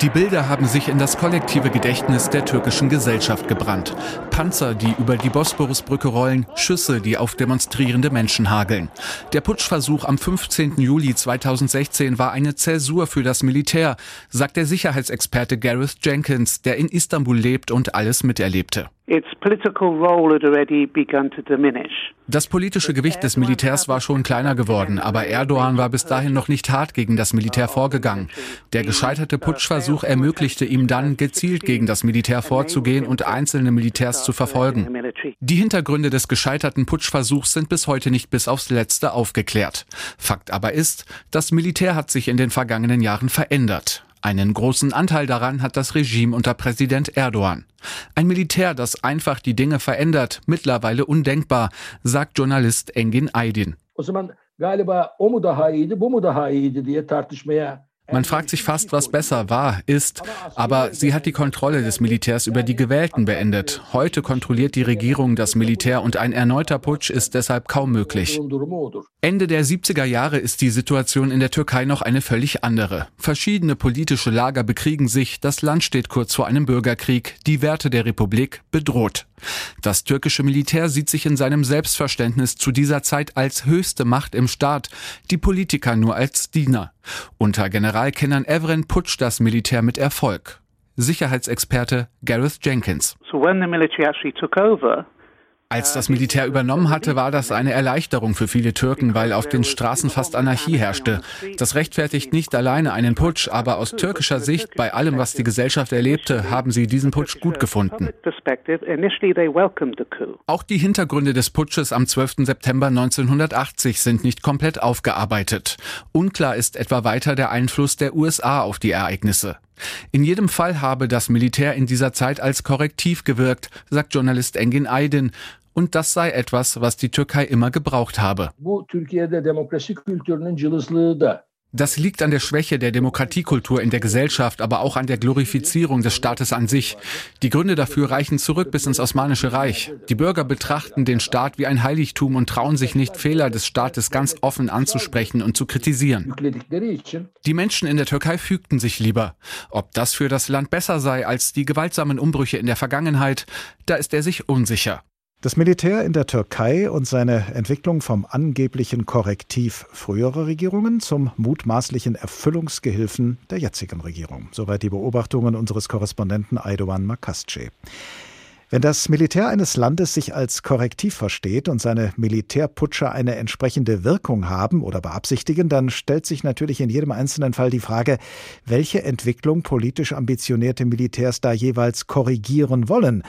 Die Bilder haben sich in das kollektive Gedächtnis der türkischen Gesellschaft gebrannt. Panzer, die über die Bosporusbrücke rollen, Schüsse, die auf demonstrierende Menschen hageln. Der Putschversuch am 15. Juli 2016 war eine Zäsur für das Militär, sagt der Sicherheitsexperte Gareth Jenkins, der in Istanbul lebt und alles miterlebte. Das politische Gewicht des Militärs war schon kleiner geworden, aber Erdogan war bis dahin noch nicht hart gegen das Militär vorgegangen. Der gescheiterte Putschversuch ermöglichte ihm dann, gezielt gegen das Militär vorzugehen und einzelne Militärs zu verfolgen. Die Hintergründe des gescheiterten Putschversuchs sind bis heute nicht bis aufs Letzte aufgeklärt. Fakt aber ist, das Militär hat sich in den vergangenen Jahren verändert. Einen großen Anteil daran hat das Regime unter Präsident Erdogan. Ein Militär, das einfach die Dinge verändert, mittlerweile undenkbar, sagt Journalist Engin Aydin. Man fragt sich fast, was besser war, ist, aber sie hat die Kontrolle des Militärs über die Gewählten beendet. Heute kontrolliert die Regierung das Militär und ein erneuter Putsch ist deshalb kaum möglich. Ende der 70er Jahre ist die Situation in der Türkei noch eine völlig andere. Verschiedene politische Lager bekriegen sich, das Land steht kurz vor einem Bürgerkrieg, die Werte der Republik bedroht. Das türkische Militär sieht sich in seinem Selbstverständnis zu dieser Zeit als höchste Macht im Staat, die Politiker nur als Diener. Unter General Kenan Evren putscht das Militär mit Erfolg. Sicherheitsexperte Gareth Jenkins. So when the military actually took over, als das Militär übernommen hatte, war das eine Erleichterung für viele Türken, weil auf den Straßen fast Anarchie herrschte. Das rechtfertigt nicht alleine einen Putsch, aber aus türkischer Sicht, bei allem, was die Gesellschaft erlebte, haben sie diesen Putsch gut gefunden. Auch die Hintergründe des Putsches am 12. September 1980 sind nicht komplett aufgearbeitet. Unklar ist etwa weiter der Einfluss der USA auf die Ereignisse. In jedem Fall habe das Militär in dieser Zeit als Korrektiv gewirkt, sagt Journalist Engin Aydin. Und das sei etwas, was die Türkei immer gebraucht habe. Das liegt an der Schwäche der Demokratiekultur in der Gesellschaft, aber auch an der Glorifizierung des Staates an sich. Die Gründe dafür reichen zurück bis ins Osmanische Reich. Die Bürger betrachten den Staat wie ein Heiligtum und trauen sich nicht, Fehler des Staates ganz offen anzusprechen und zu kritisieren. Die Menschen in der Türkei fügten sich lieber. Ob das für das Land besser sei als die gewaltsamen Umbrüche in der Vergangenheit, da ist er sich unsicher. Das Militär in der Türkei und seine Entwicklung vom angeblichen Korrektiv früherer Regierungen zum mutmaßlichen Erfüllungsgehilfen der jetzigen Regierung. Soweit die Beobachtungen unseres Korrespondenten Aydoğan Makasce. Wenn das Militär eines Landes sich als Korrektiv versteht und seine Militärputscher eine entsprechende Wirkung haben oder beabsichtigen, dann stellt sich natürlich in jedem einzelnen Fall die Frage, welche Entwicklung politisch ambitionierte Militärs da jeweils korrigieren wollen.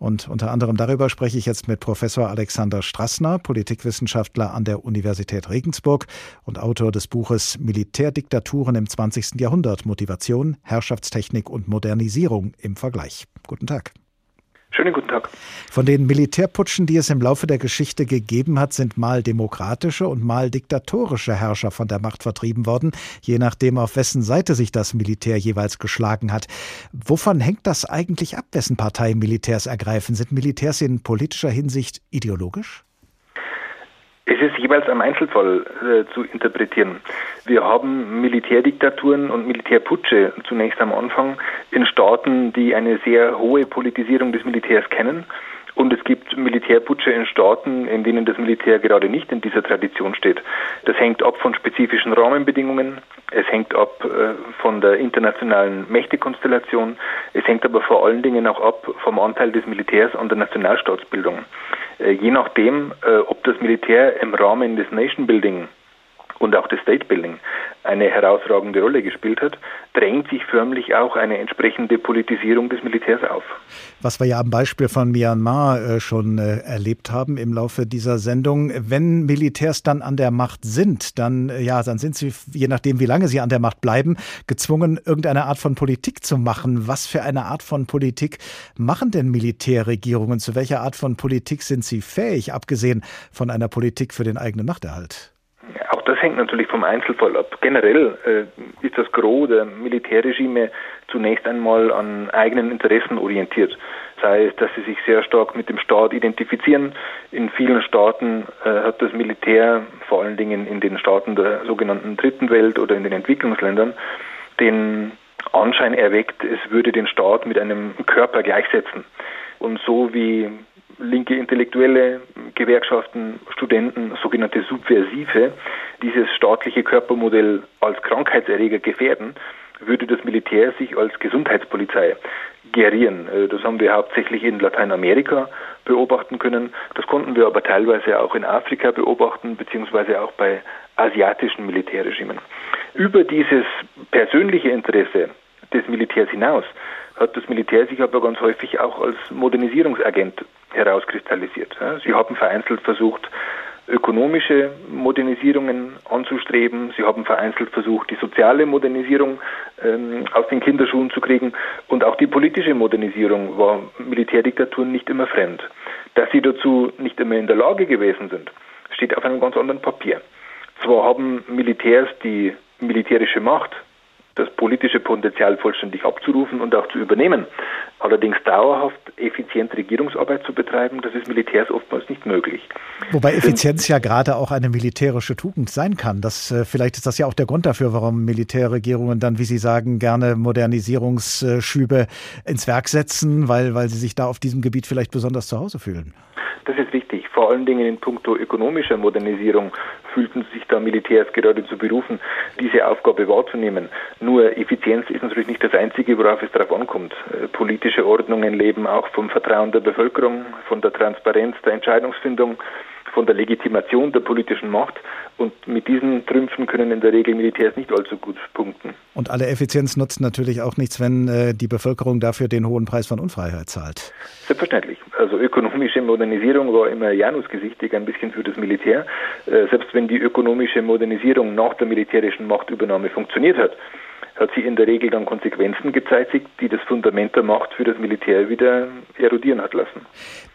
Und unter anderem darüber spreche ich jetzt mit Professor Alexander Strassner, Politikwissenschaftler an der Universität Regensburg und Autor des Buches Militärdiktaturen im 20. Jahrhundert, Motivation, Herrschaftstechnik und Modernisierung im Vergleich. Guten Tag. Schönen guten Tag. Von den Militärputschen, die es im Laufe der Geschichte gegeben hat, sind mal demokratische und mal diktatorische Herrscher von der Macht vertrieben worden, je nachdem, auf wessen Seite sich das Militär jeweils geschlagen hat. Wovon hängt das eigentlich ab, wessen Partei Militärs ergreifen? Sind Militärs in politischer Hinsicht ideologisch? Es ist jeweils am Einzelfall äh, zu interpretieren. Wir haben Militärdiktaturen und Militärputsche zunächst am Anfang in Staaten, die eine sehr hohe Politisierung des Militärs kennen. Und es gibt Militärputsche in Staaten, in denen das Militär gerade nicht in dieser Tradition steht. Das hängt ab von spezifischen Rahmenbedingungen, es hängt ab äh, von der internationalen Mächtekonstellation, es hängt aber vor allen Dingen auch ab vom Anteil des Militärs an der Nationalstaatsbildung. Äh, je nachdem, äh, ob das Militär im Rahmen des Nation Building und auch des State Building eine herausragende Rolle gespielt hat, drängt sich förmlich auch eine entsprechende Politisierung des Militärs auf. Was wir ja am Beispiel von Myanmar äh, schon äh, erlebt haben im Laufe dieser Sendung, wenn Militärs dann an der Macht sind, dann äh, ja, dann sind sie je nachdem, wie lange sie an der Macht bleiben, gezwungen irgendeine Art von Politik zu machen. Was für eine Art von Politik machen denn Militärregierungen? Zu welcher Art von Politik sind sie fähig, abgesehen von einer Politik für den eigenen Machterhalt? Das hängt natürlich vom Einzelfall ab. Generell äh, ist das Gros der Militärregime zunächst einmal an eigenen Interessen orientiert. Sei es, dass sie sich sehr stark mit dem Staat identifizieren. In vielen Staaten äh, hat das Militär, vor allen Dingen in den Staaten der sogenannten Dritten Welt oder in den Entwicklungsländern, den Anschein erweckt, es würde den Staat mit einem Körper gleichsetzen. Und so wie linke Intellektuelle, Gewerkschaften, Studenten, sogenannte Subversive, dieses staatliche Körpermodell als Krankheitserreger gefährden, würde das Militär sich als Gesundheitspolizei gerieren. Äh, das haben wir hauptsächlich in Lateinamerika beobachten können. Das konnten wir aber teilweise auch in Afrika beobachten, beziehungsweise auch bei asiatischen Militärregimen. Über dieses persönliche Interesse des Militärs hinaus hat das Militär sich aber ganz häufig auch als Modernisierungsagent herauskristallisiert. Sie haben vereinzelt versucht, ökonomische Modernisierungen anzustreben. Sie haben vereinzelt versucht, die soziale Modernisierung ähm, aus den Kinderschuhen zu kriegen. Und auch die politische Modernisierung war Militärdiktaturen nicht immer fremd. Dass sie dazu nicht immer in der Lage gewesen sind, steht auf einem ganz anderen Papier. Zwar haben Militärs die militärische Macht das politische Potenzial vollständig abzurufen und auch zu übernehmen. Allerdings dauerhaft effizient Regierungsarbeit zu betreiben, das ist Militärs oftmals nicht möglich. Wobei Effizienz ja gerade auch eine militärische Tugend sein kann. Das, äh, vielleicht ist das ja auch der Grund dafür, warum Militärregierungen dann, wie Sie sagen, gerne Modernisierungsschübe ins Werk setzen, weil, weil sie sich da auf diesem Gebiet vielleicht besonders zu Hause fühlen. Das ist wichtig. Vor allen Dingen in puncto ökonomischer Modernisierung fühlten sich da Militärs gerade zu berufen, diese Aufgabe wahrzunehmen. Nur Effizienz ist natürlich nicht das Einzige, worauf es darauf ankommt. Äh, politische Ordnungen leben auch vom Vertrauen der Bevölkerung, von der Transparenz der Entscheidungsfindung von der Legitimation der politischen Macht. Und mit diesen Trümpfen können in der Regel Militärs nicht allzu gut punkten. Und alle Effizienz nutzt natürlich auch nichts, wenn äh, die Bevölkerung dafür den hohen Preis von Unfreiheit zahlt. Selbstverständlich. Also ökonomische Modernisierung war immer janusgesichtig ein bisschen für das Militär. Äh, selbst wenn die ökonomische Modernisierung nach der militärischen Machtübernahme funktioniert hat, hat sie in der Regel dann Konsequenzen gezeitigt, die das Fundament der Macht für das Militär wieder erodieren hat lassen.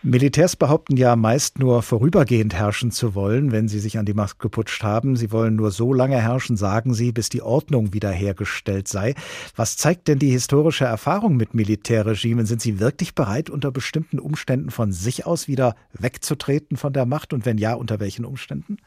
Militärs behaupten ja meist nur vorübergehend herrschen zu wollen, wenn sie sich an die Macht geputscht haben. Sie wollen nur so lange herrschen, sagen sie, bis die Ordnung wiederhergestellt sei. Was zeigt denn die historische Erfahrung mit Militärregimen? Sind sie wirklich bereit, unter bestimmten Umständen von sich aus wieder wegzutreten von der Macht? Und wenn ja, unter welchen Umständen?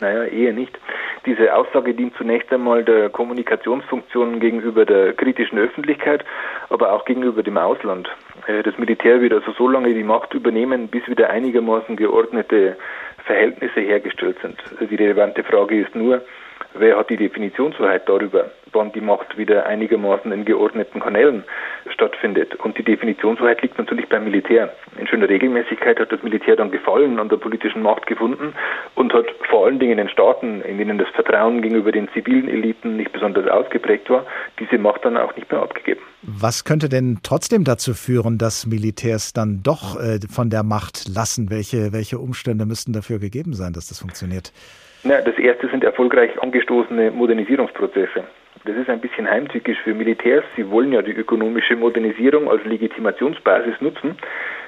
Naja, eher nicht. Diese Aussage dient zunächst einmal der Kommunikationsfunktion gegenüber der kritischen Öffentlichkeit, aber auch gegenüber dem Ausland. Äh, das Militär wird also so lange die Macht übernehmen, bis wieder einigermaßen geordnete Verhältnisse hergestellt sind. Die relevante Frage ist nur, wer hat die Definitionshoheit darüber, wann die Macht wieder einigermaßen in geordneten Kanälen stattfindet. Und die Definitionshoheit liegt natürlich beim Militär. In schöner Regelmäßigkeit hat das Militär dann Gefallen an der politischen Macht gefunden und hat vor allen Dingen in Staaten, in denen das Vertrauen gegenüber den zivilen Eliten nicht besonders ausgeprägt war, diese Macht dann auch nicht mehr abgegeben. Was könnte denn trotzdem dazu führen, dass Militärs dann doch äh, von der Macht lassen? Welche, welche Umstände müssten dafür gegeben sein, dass das funktioniert? Na, das erste sind erfolgreich angestoßene Modernisierungsprozesse. Das ist ein bisschen heimtückisch für Militärs. Sie wollen ja die ökonomische Modernisierung als Legitimationsbasis nutzen.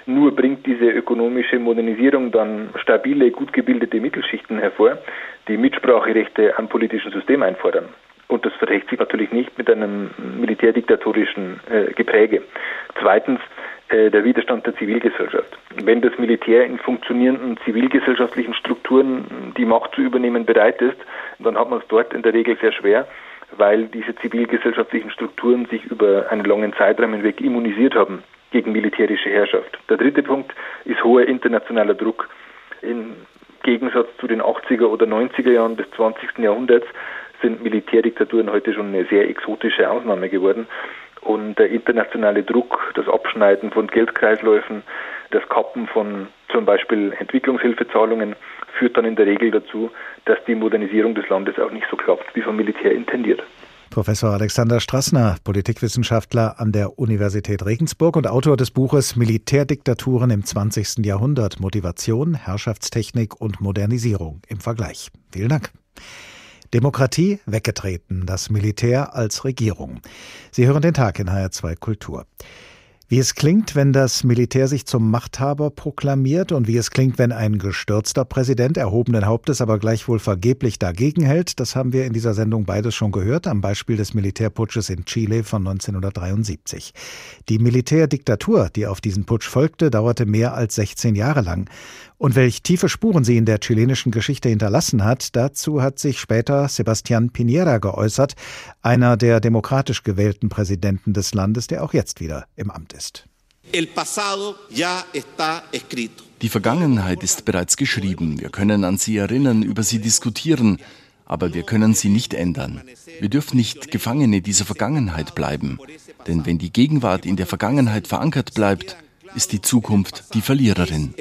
Nur bringt diese ökonomische Modernisierung dann stabile, gut gebildete Mittelschichten hervor, die Mitspracherechte am politischen System einfordern. Und das verträgt sich natürlich nicht mit einem militärdiktatorischen äh, Gepräge. Zweitens, der Widerstand der Zivilgesellschaft. Wenn das Militär in funktionierenden zivilgesellschaftlichen Strukturen die Macht zu übernehmen bereit ist, dann hat man es dort in der Regel sehr schwer, weil diese zivilgesellschaftlichen Strukturen sich über einen langen Zeitraum hinweg immunisiert haben gegen militärische Herrschaft. Der dritte Punkt ist hoher internationaler Druck. Im Gegensatz zu den 80er oder 90er Jahren des 20. Jahrhunderts sind Militärdiktaturen heute schon eine sehr exotische Ausnahme geworden. Und der internationale Druck, das Abschneiden von Geldkreisläufen, das Kappen von zum Beispiel Entwicklungshilfezahlungen führt dann in der Regel dazu, dass die Modernisierung des Landes auch nicht so klappt, wie vom Militär intendiert. Professor Alexander Strassner, Politikwissenschaftler an der Universität Regensburg und Autor des Buches Militärdiktaturen im 20. Jahrhundert Motivation, Herrschaftstechnik und Modernisierung im Vergleich. Vielen Dank. Demokratie weggetreten, das Militär als Regierung. Sie hören den Tag in HR2 Kultur. Wie es klingt, wenn das Militär sich zum Machthaber proklamiert und wie es klingt, wenn ein gestürzter Präsident erhobenen Hauptes aber gleichwohl vergeblich dagegen hält, das haben wir in dieser Sendung beides schon gehört, am Beispiel des Militärputsches in Chile von 1973. Die Militärdiktatur, die auf diesen Putsch folgte, dauerte mehr als 16 Jahre lang. Und welch tiefe Spuren sie in der chilenischen Geschichte hinterlassen hat, dazu hat sich später Sebastián Piñera geäußert, einer der demokratisch gewählten Präsidenten des Landes, der auch jetzt wieder im Amt ist. Die Vergangenheit ist bereits geschrieben. Wir können an sie erinnern, über sie diskutieren, aber wir können sie nicht ändern. Wir dürfen nicht Gefangene dieser Vergangenheit bleiben. Denn wenn die Gegenwart in der Vergangenheit verankert bleibt, ist die Zukunft die Verliererin.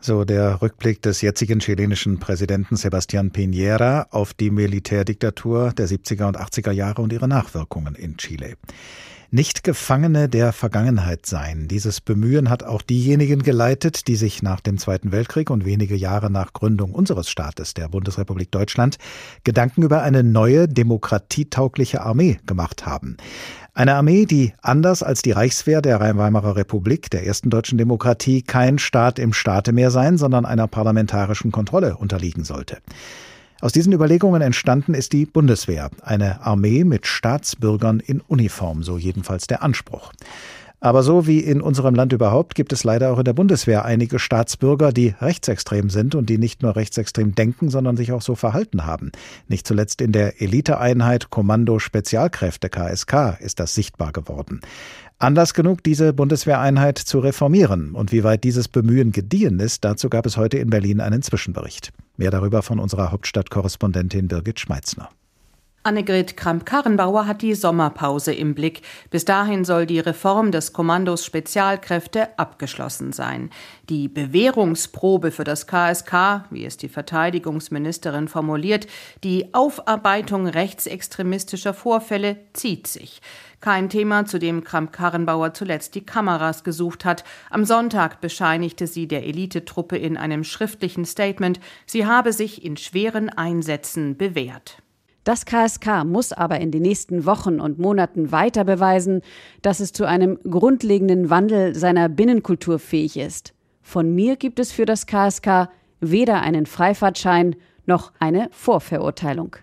So der Rückblick des jetzigen chilenischen Präsidenten Sebastián Piñera auf die Militärdiktatur der 70er und 80er Jahre und ihre Nachwirkungen in Chile. Nicht Gefangene der Vergangenheit sein. Dieses Bemühen hat auch diejenigen geleitet, die sich nach dem Zweiten Weltkrieg und wenige Jahre nach Gründung unseres Staates, der Bundesrepublik Deutschland, Gedanken über eine neue demokratietaugliche Armee gemacht haben. Eine Armee, die anders als die Reichswehr der Weimarer Republik, der ersten deutschen Demokratie, kein Staat im Staate mehr sein, sondern einer parlamentarischen Kontrolle unterliegen sollte. Aus diesen Überlegungen entstanden ist die Bundeswehr, eine Armee mit Staatsbürgern in Uniform, so jedenfalls der Anspruch. Aber so wie in unserem Land überhaupt gibt es leider auch in der Bundeswehr einige Staatsbürger, die rechtsextrem sind und die nicht nur rechtsextrem denken, sondern sich auch so verhalten haben. Nicht zuletzt in der Eliteeinheit Kommando Spezialkräfte KSK ist das sichtbar geworden. Anlass genug, diese Bundeswehreinheit zu reformieren. Und wie weit dieses Bemühen gediehen ist, dazu gab es heute in Berlin einen Zwischenbericht. Mehr darüber von unserer Hauptstadtkorrespondentin Birgit Schmeitzner. Annegret Kramp-Karrenbauer hat die Sommerpause im Blick. Bis dahin soll die Reform des Kommandos Spezialkräfte abgeschlossen sein. Die Bewährungsprobe für das KSK, wie es die Verteidigungsministerin formuliert, die Aufarbeitung rechtsextremistischer Vorfälle zieht sich. Kein Thema, zu dem Kramp-Karrenbauer zuletzt die Kameras gesucht hat. Am Sonntag bescheinigte sie der Elitetruppe in einem schriftlichen Statement, sie habe sich in schweren Einsätzen bewährt. Das KSK muss aber in den nächsten Wochen und Monaten weiter beweisen, dass es zu einem grundlegenden Wandel seiner Binnenkultur fähig ist. Von mir gibt es für das KSK weder einen Freifahrtschein noch eine Vorverurteilung.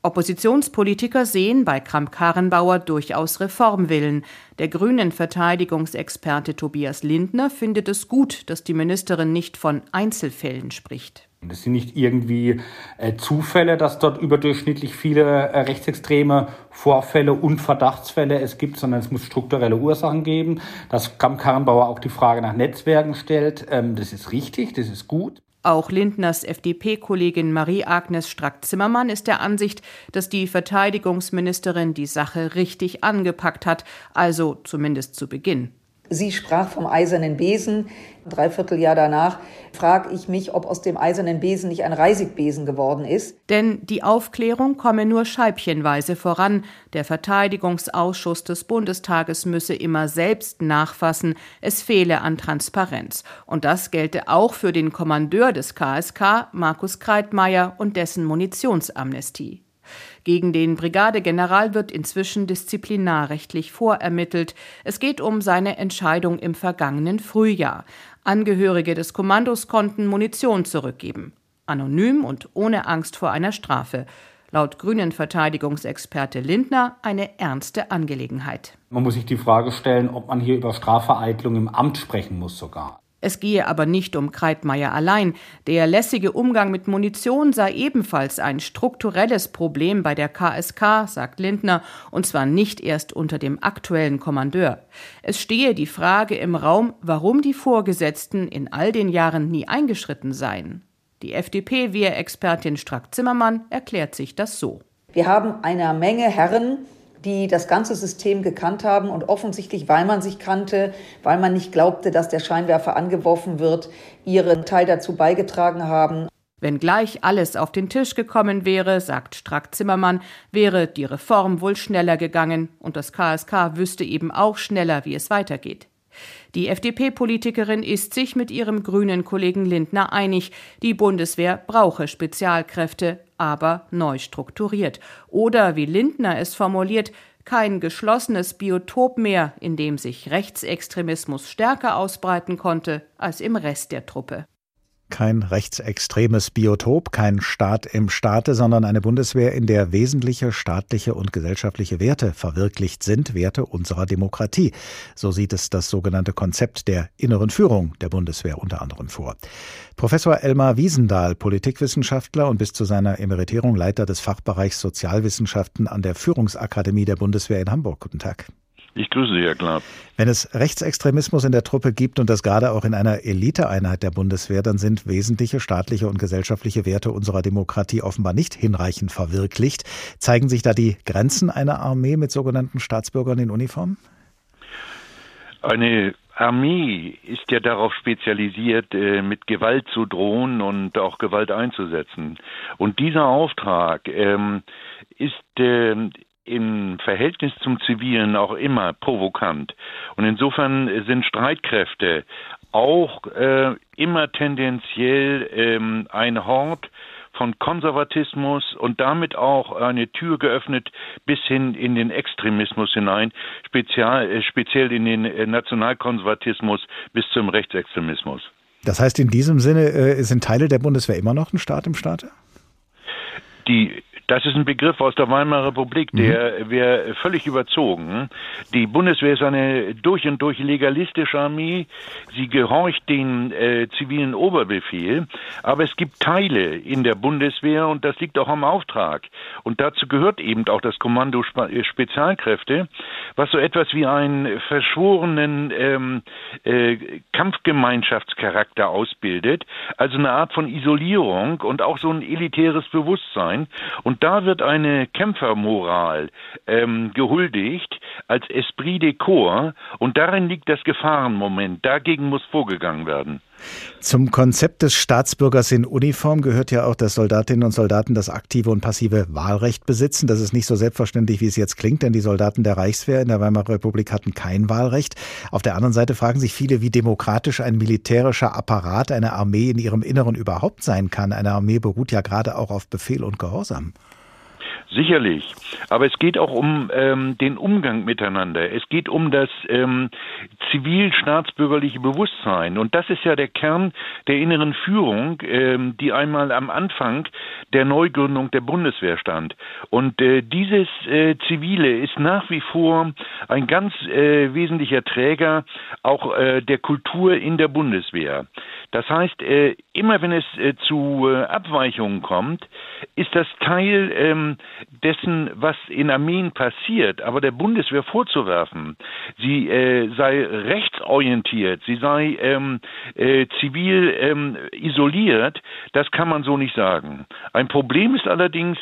Oppositionspolitiker sehen bei Kramp-Karrenbauer durchaus Reformwillen. Der grünen Verteidigungsexperte Tobias Lindner findet es gut, dass die Ministerin nicht von Einzelfällen spricht. Es sind nicht irgendwie äh, Zufälle, dass dort überdurchschnittlich viele äh, rechtsextreme Vorfälle und Verdachtsfälle es gibt, sondern es muss strukturelle Ursachen geben. Dass Kamm-Karrenbauer auch die Frage nach Netzwerken stellt, ähm, das ist richtig, das ist gut. Auch Lindners FDP-Kollegin Marie-Agnes Strack-Zimmermann ist der Ansicht, dass die Verteidigungsministerin die Sache richtig angepackt hat, also zumindest zu Beginn. Sie sprach vom eisernen Besen. Ein Dreivierteljahr danach frage ich mich, ob aus dem eisernen Besen nicht ein Reisigbesen geworden ist. Denn die Aufklärung komme nur scheibchenweise voran. Der Verteidigungsausschuss des Bundestages müsse immer selbst nachfassen. Es fehle an Transparenz. Und das gelte auch für den Kommandeur des KSK, Markus Kreitmeier, und dessen Munitionsamnestie. Gegen den Brigadegeneral wird inzwischen disziplinarrechtlich vorermittelt. Es geht um seine Entscheidung im vergangenen Frühjahr. Angehörige des Kommandos konnten Munition zurückgeben. Anonym und ohne Angst vor einer Strafe. Laut Grünen Verteidigungsexperte Lindner eine ernste Angelegenheit. Man muss sich die Frage stellen, ob man hier über Strafvereitlung im Amt sprechen muss sogar. Es gehe aber nicht um Kreitmeier allein. Der lässige Umgang mit Munition sei ebenfalls ein strukturelles Problem bei der KSK, sagt Lindner, und zwar nicht erst unter dem aktuellen Kommandeur. Es stehe die Frage im Raum, warum die Vorgesetzten in all den Jahren nie eingeschritten seien. Die FDP-Wehrexpertin Strack-Zimmermann erklärt sich das so. Wir haben eine Menge Herren, die das ganze System gekannt haben und offensichtlich, weil man sich kannte, weil man nicht glaubte, dass der Scheinwerfer angeworfen wird, ihren Teil dazu beigetragen haben. Wenn gleich alles auf den Tisch gekommen wäre, sagt Strack-Zimmermann, wäre die Reform wohl schneller gegangen und das KSK wüsste eben auch schneller, wie es weitergeht. Die FDP-Politikerin ist sich mit ihrem grünen Kollegen Lindner einig, die Bundeswehr brauche Spezialkräfte, aber neu strukturiert. Oder wie Lindner es formuliert, kein geschlossenes Biotop mehr, in dem sich Rechtsextremismus stärker ausbreiten konnte als im Rest der Truppe kein rechtsextremes Biotop, kein Staat im Staate, sondern eine Bundeswehr, in der wesentliche staatliche und gesellschaftliche Werte verwirklicht sind, Werte unserer Demokratie. So sieht es das sogenannte Konzept der inneren Führung der Bundeswehr unter anderem vor. Professor Elmar Wiesendahl, Politikwissenschaftler und bis zu seiner Emeritierung Leiter des Fachbereichs Sozialwissenschaften an der Führungsakademie der Bundeswehr in Hamburg. Guten Tag. Ich grüße Sie, Herr Klapp. Wenn es Rechtsextremismus in der Truppe gibt und das gerade auch in einer Eliteeinheit der Bundeswehr, dann sind wesentliche staatliche und gesellschaftliche Werte unserer Demokratie offenbar nicht hinreichend verwirklicht. Zeigen sich da die Grenzen einer Armee mit sogenannten Staatsbürgern in Uniform? Eine Armee ist ja darauf spezialisiert, äh, mit Gewalt zu drohen und auch Gewalt einzusetzen. Und dieser Auftrag ähm, ist ähm, im Verhältnis zum Zivilen auch immer provokant. Und insofern sind Streitkräfte auch äh, immer tendenziell ähm, ein Hort von Konservatismus und damit auch eine Tür geöffnet bis hin in den Extremismus hinein, spezial, äh, speziell in den äh, Nationalkonservatismus bis zum Rechtsextremismus. Das heißt, in diesem Sinne äh, sind Teile der Bundeswehr immer noch ein Staat im Staate? Die das ist ein Begriff aus der Weimarer Republik, der mhm. wäre völlig überzogen. Die Bundeswehr ist eine durch und durch legalistische Armee. Sie gehorcht den äh, zivilen Oberbefehl. Aber es gibt Teile in der Bundeswehr und das liegt auch am Auftrag. Und dazu gehört eben auch das Kommando äh, Spezialkräfte, was so etwas wie einen verschworenen ähm, äh, Kampfgemeinschaftscharakter ausbildet. Also eine Art von Isolierung und auch so ein elitäres Bewusstsein. Und da wird eine Kämpfermoral ähm, gehuldigt als Esprit de Corps und darin liegt das Gefahrenmoment. Dagegen muss vorgegangen werden. Zum Konzept des Staatsbürgers in Uniform gehört ja auch, dass Soldatinnen und Soldaten das aktive und passive Wahlrecht besitzen. Das ist nicht so selbstverständlich, wie es jetzt klingt, denn die Soldaten der Reichswehr in der Weimarer Republik hatten kein Wahlrecht. Auf der anderen Seite fragen sich viele, wie demokratisch ein militärischer Apparat, eine Armee in ihrem Inneren überhaupt sein kann. Eine Armee beruht ja gerade auch auf Befehl und Gehorsam. Sicherlich. Aber es geht auch um ähm, den Umgang miteinander. Es geht um das ähm, zivil-staatsbürgerliche Bewusstsein. Und das ist ja der Kern der inneren Führung, ähm, die einmal am Anfang der Neugründung der Bundeswehr stand. Und äh, dieses äh, Zivile ist nach wie vor ein ganz äh, wesentlicher Träger auch äh, der Kultur in der Bundeswehr. Das heißt, äh, immer wenn es äh, zu äh, Abweichungen kommt, ist das Teil ähm, dessen, was in Armeen passiert, aber der Bundeswehr vorzuwerfen, sie sei rechtsorientiert, sie sei ähm, äh, zivil ähm, isoliert, das kann man so nicht sagen. Ein Problem ist allerdings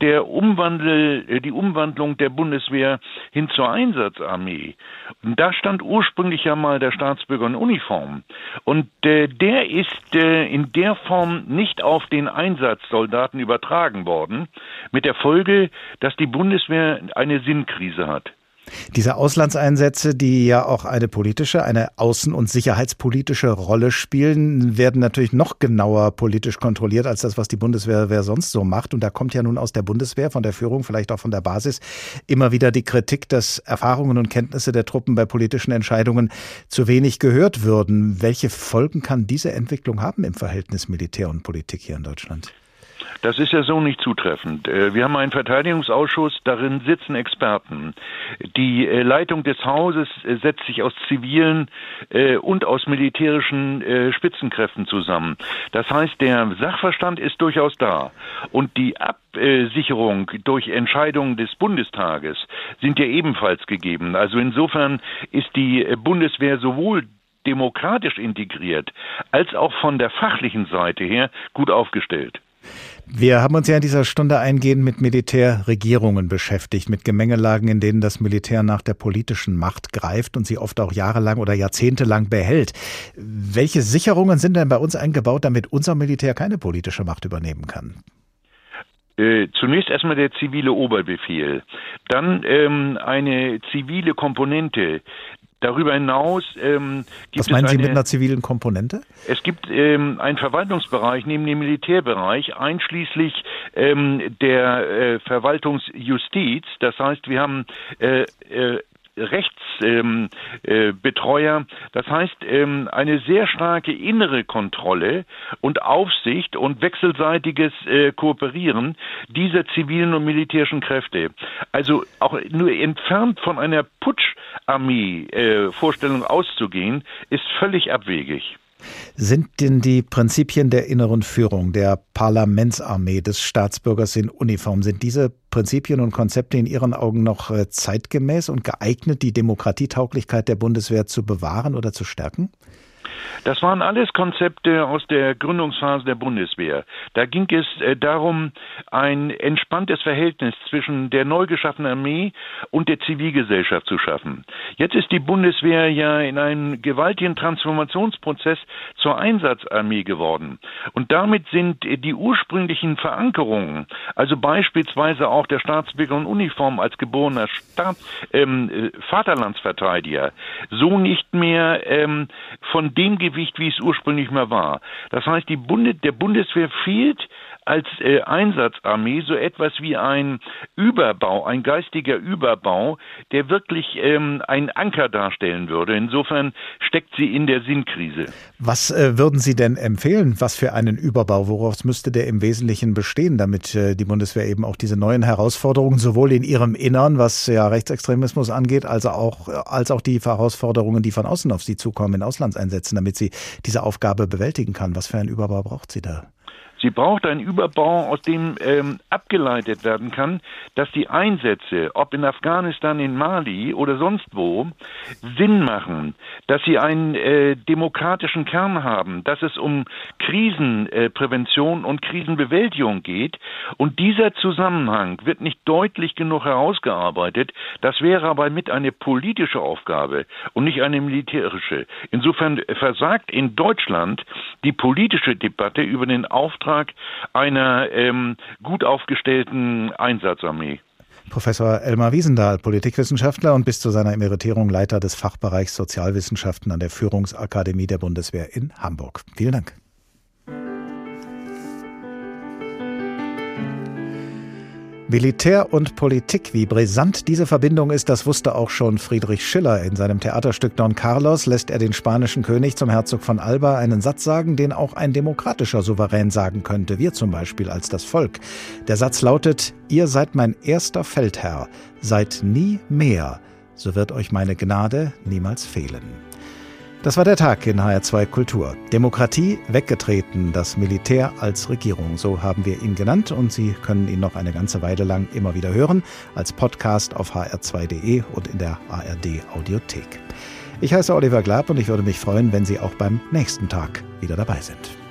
der Umwandel, die Umwandlung der Bundeswehr hin zur Einsatzarmee. Und da stand ursprünglich ja mal der Staatsbürger in Uniform. Und der der ist äh, in der Form nicht auf den Einsatzsoldaten übertragen worden, mit der Folge, dass die Bundeswehr eine Sinnkrise hat. Diese Auslandseinsätze, die ja auch eine politische, eine außen- und sicherheitspolitische Rolle spielen, werden natürlich noch genauer politisch kontrolliert als das, was die Bundeswehr sonst so macht. Und da kommt ja nun aus der Bundeswehr, von der Führung, vielleicht auch von der Basis, immer wieder die Kritik, dass Erfahrungen und Kenntnisse der Truppen bei politischen Entscheidungen zu wenig gehört würden. Welche Folgen kann diese Entwicklung haben im Verhältnis Militär und Politik hier in Deutschland? Das ist ja so nicht zutreffend. Äh, wir haben einen Verteidigungsausschuss, darin sitzen Experten. Die äh, Leitung des Hauses äh, setzt sich aus zivilen und aus militärischen Spitzenkräften zusammen. Das heißt, der Sachverstand ist durchaus da. Und die Absicherung durch Entscheidungen des Bundestages sind ja ebenfalls gegeben. Also insofern ist die Bundeswehr sowohl demokratisch integriert als auch von der fachlichen Seite her gut aufgestellt. Wir haben uns ja in dieser Stunde eingehend mit Militärregierungen beschäftigt, mit Gemengelagen, in denen das Militär nach der politischen Macht greift und sie oft auch jahrelang oder jahrzehntelang behält. Welche Sicherungen sind denn bei uns eingebaut, damit unser Militär keine politische Macht übernehmen kann? Äh, zunächst erstmal der zivile Oberbefehl, dann ähm, eine zivile Komponente, Darüber hinaus ähm, gibt Was meinen es eine, Sie mit einer zivilen Komponente? Es gibt ähm, einen Verwaltungsbereich neben dem Militärbereich, einschließlich ähm, der äh, Verwaltungsjustiz. Das heißt, wir haben äh, äh, Rechtsbetreuer. Ähm, äh, das heißt, ähm, eine sehr starke innere Kontrolle und Aufsicht und wechselseitiges äh, Kooperieren dieser zivilen und militärischen Kräfte. Also auch nur entfernt von einer Putscharmee-Vorstellung äh, auszugehen, ist völlig abwegig. Sind denn die Prinzipien der inneren Führung, der Parlamentsarmee des Staatsbürgers in Uniform, sind diese Prinzipien und Konzepte in Ihren Augen noch äh, zeitgemäß und geeignet, die Demokratietauglichkeit der Bundeswehr zu bewahren oder zu stärken? Das waren alles Konzepte aus der Gründungsphase der Bundeswehr. Da ging es äh, darum, ein entspanntes Verhältnis zwischen der neu geschaffenen Armee und der Zivilgesellschaft zu schaffen. Jetzt ist die Bundeswehr ja in einem gewaltigen Transformationsprozess zur Einsatzarmee geworden. Und damit sind die ursprünglichen Verankerungen, also beispielsweise auch der Staatsbürger in Uniform als geborener Staat, ähm, äh, Vaterlandsverteidiger, so nicht mehr ähm, von dem Gewicht, wie es ursprünglich mal war. Das heißt, die Bunde, der Bundeswehr fehlt als äh, Einsatzarmee so etwas wie ein Überbau, ein geistiger Überbau, der wirklich ähm, einen Anker darstellen würde. Insofern steckt sie in der Sinnkrise. Was äh, würden Sie denn empfehlen? Was für einen Überbau? Woraus müsste der im Wesentlichen bestehen, damit äh, die Bundeswehr eben auch diese neuen Herausforderungen sowohl in ihrem Innern, was ja Rechtsextremismus angeht, als auch, als auch die Herausforderungen, die von außen auf sie zukommen, in Auslandseinsätzen, damit sie diese Aufgabe bewältigen kann? Was für einen Überbau braucht sie da? Sie braucht einen Überbau, aus dem ähm, abgeleitet werden kann, dass die Einsätze, ob in Afghanistan, in Mali oder sonst wo, Sinn machen, dass sie einen äh, demokratischen Kern haben, dass es um Krisenprävention äh, und Krisenbewältigung geht. Und dieser Zusammenhang wird nicht deutlich genug herausgearbeitet. Das wäre aber mit eine politische Aufgabe und nicht eine militärische. Insofern versagt in Deutschland die politische Debatte über den Auftrag Auftrag einer ähm, gut aufgestellten Einsatzarmee. Professor Elmar Wiesendahl, Politikwissenschaftler und bis zu seiner Emeritierung Leiter des Fachbereichs Sozialwissenschaften an der Führungsakademie der Bundeswehr in Hamburg. Vielen Dank. Militär und Politik, wie brisant diese Verbindung ist, das wusste auch schon Friedrich Schiller. In seinem Theaterstück Don Carlos lässt er den spanischen König zum Herzog von Alba einen Satz sagen, den auch ein demokratischer Souverän sagen könnte, wir zum Beispiel als das Volk. Der Satz lautet, ihr seid mein erster Feldherr, seid nie mehr, so wird euch meine Gnade niemals fehlen. Das war der Tag in HR2 Kultur. Demokratie weggetreten, das Militär als Regierung, so haben wir ihn genannt und Sie können ihn noch eine ganze Weile lang immer wieder hören, als Podcast auf hr2.de und in der ARD Audiothek. Ich heiße Oliver Glab und ich würde mich freuen, wenn Sie auch beim nächsten Tag wieder dabei sind.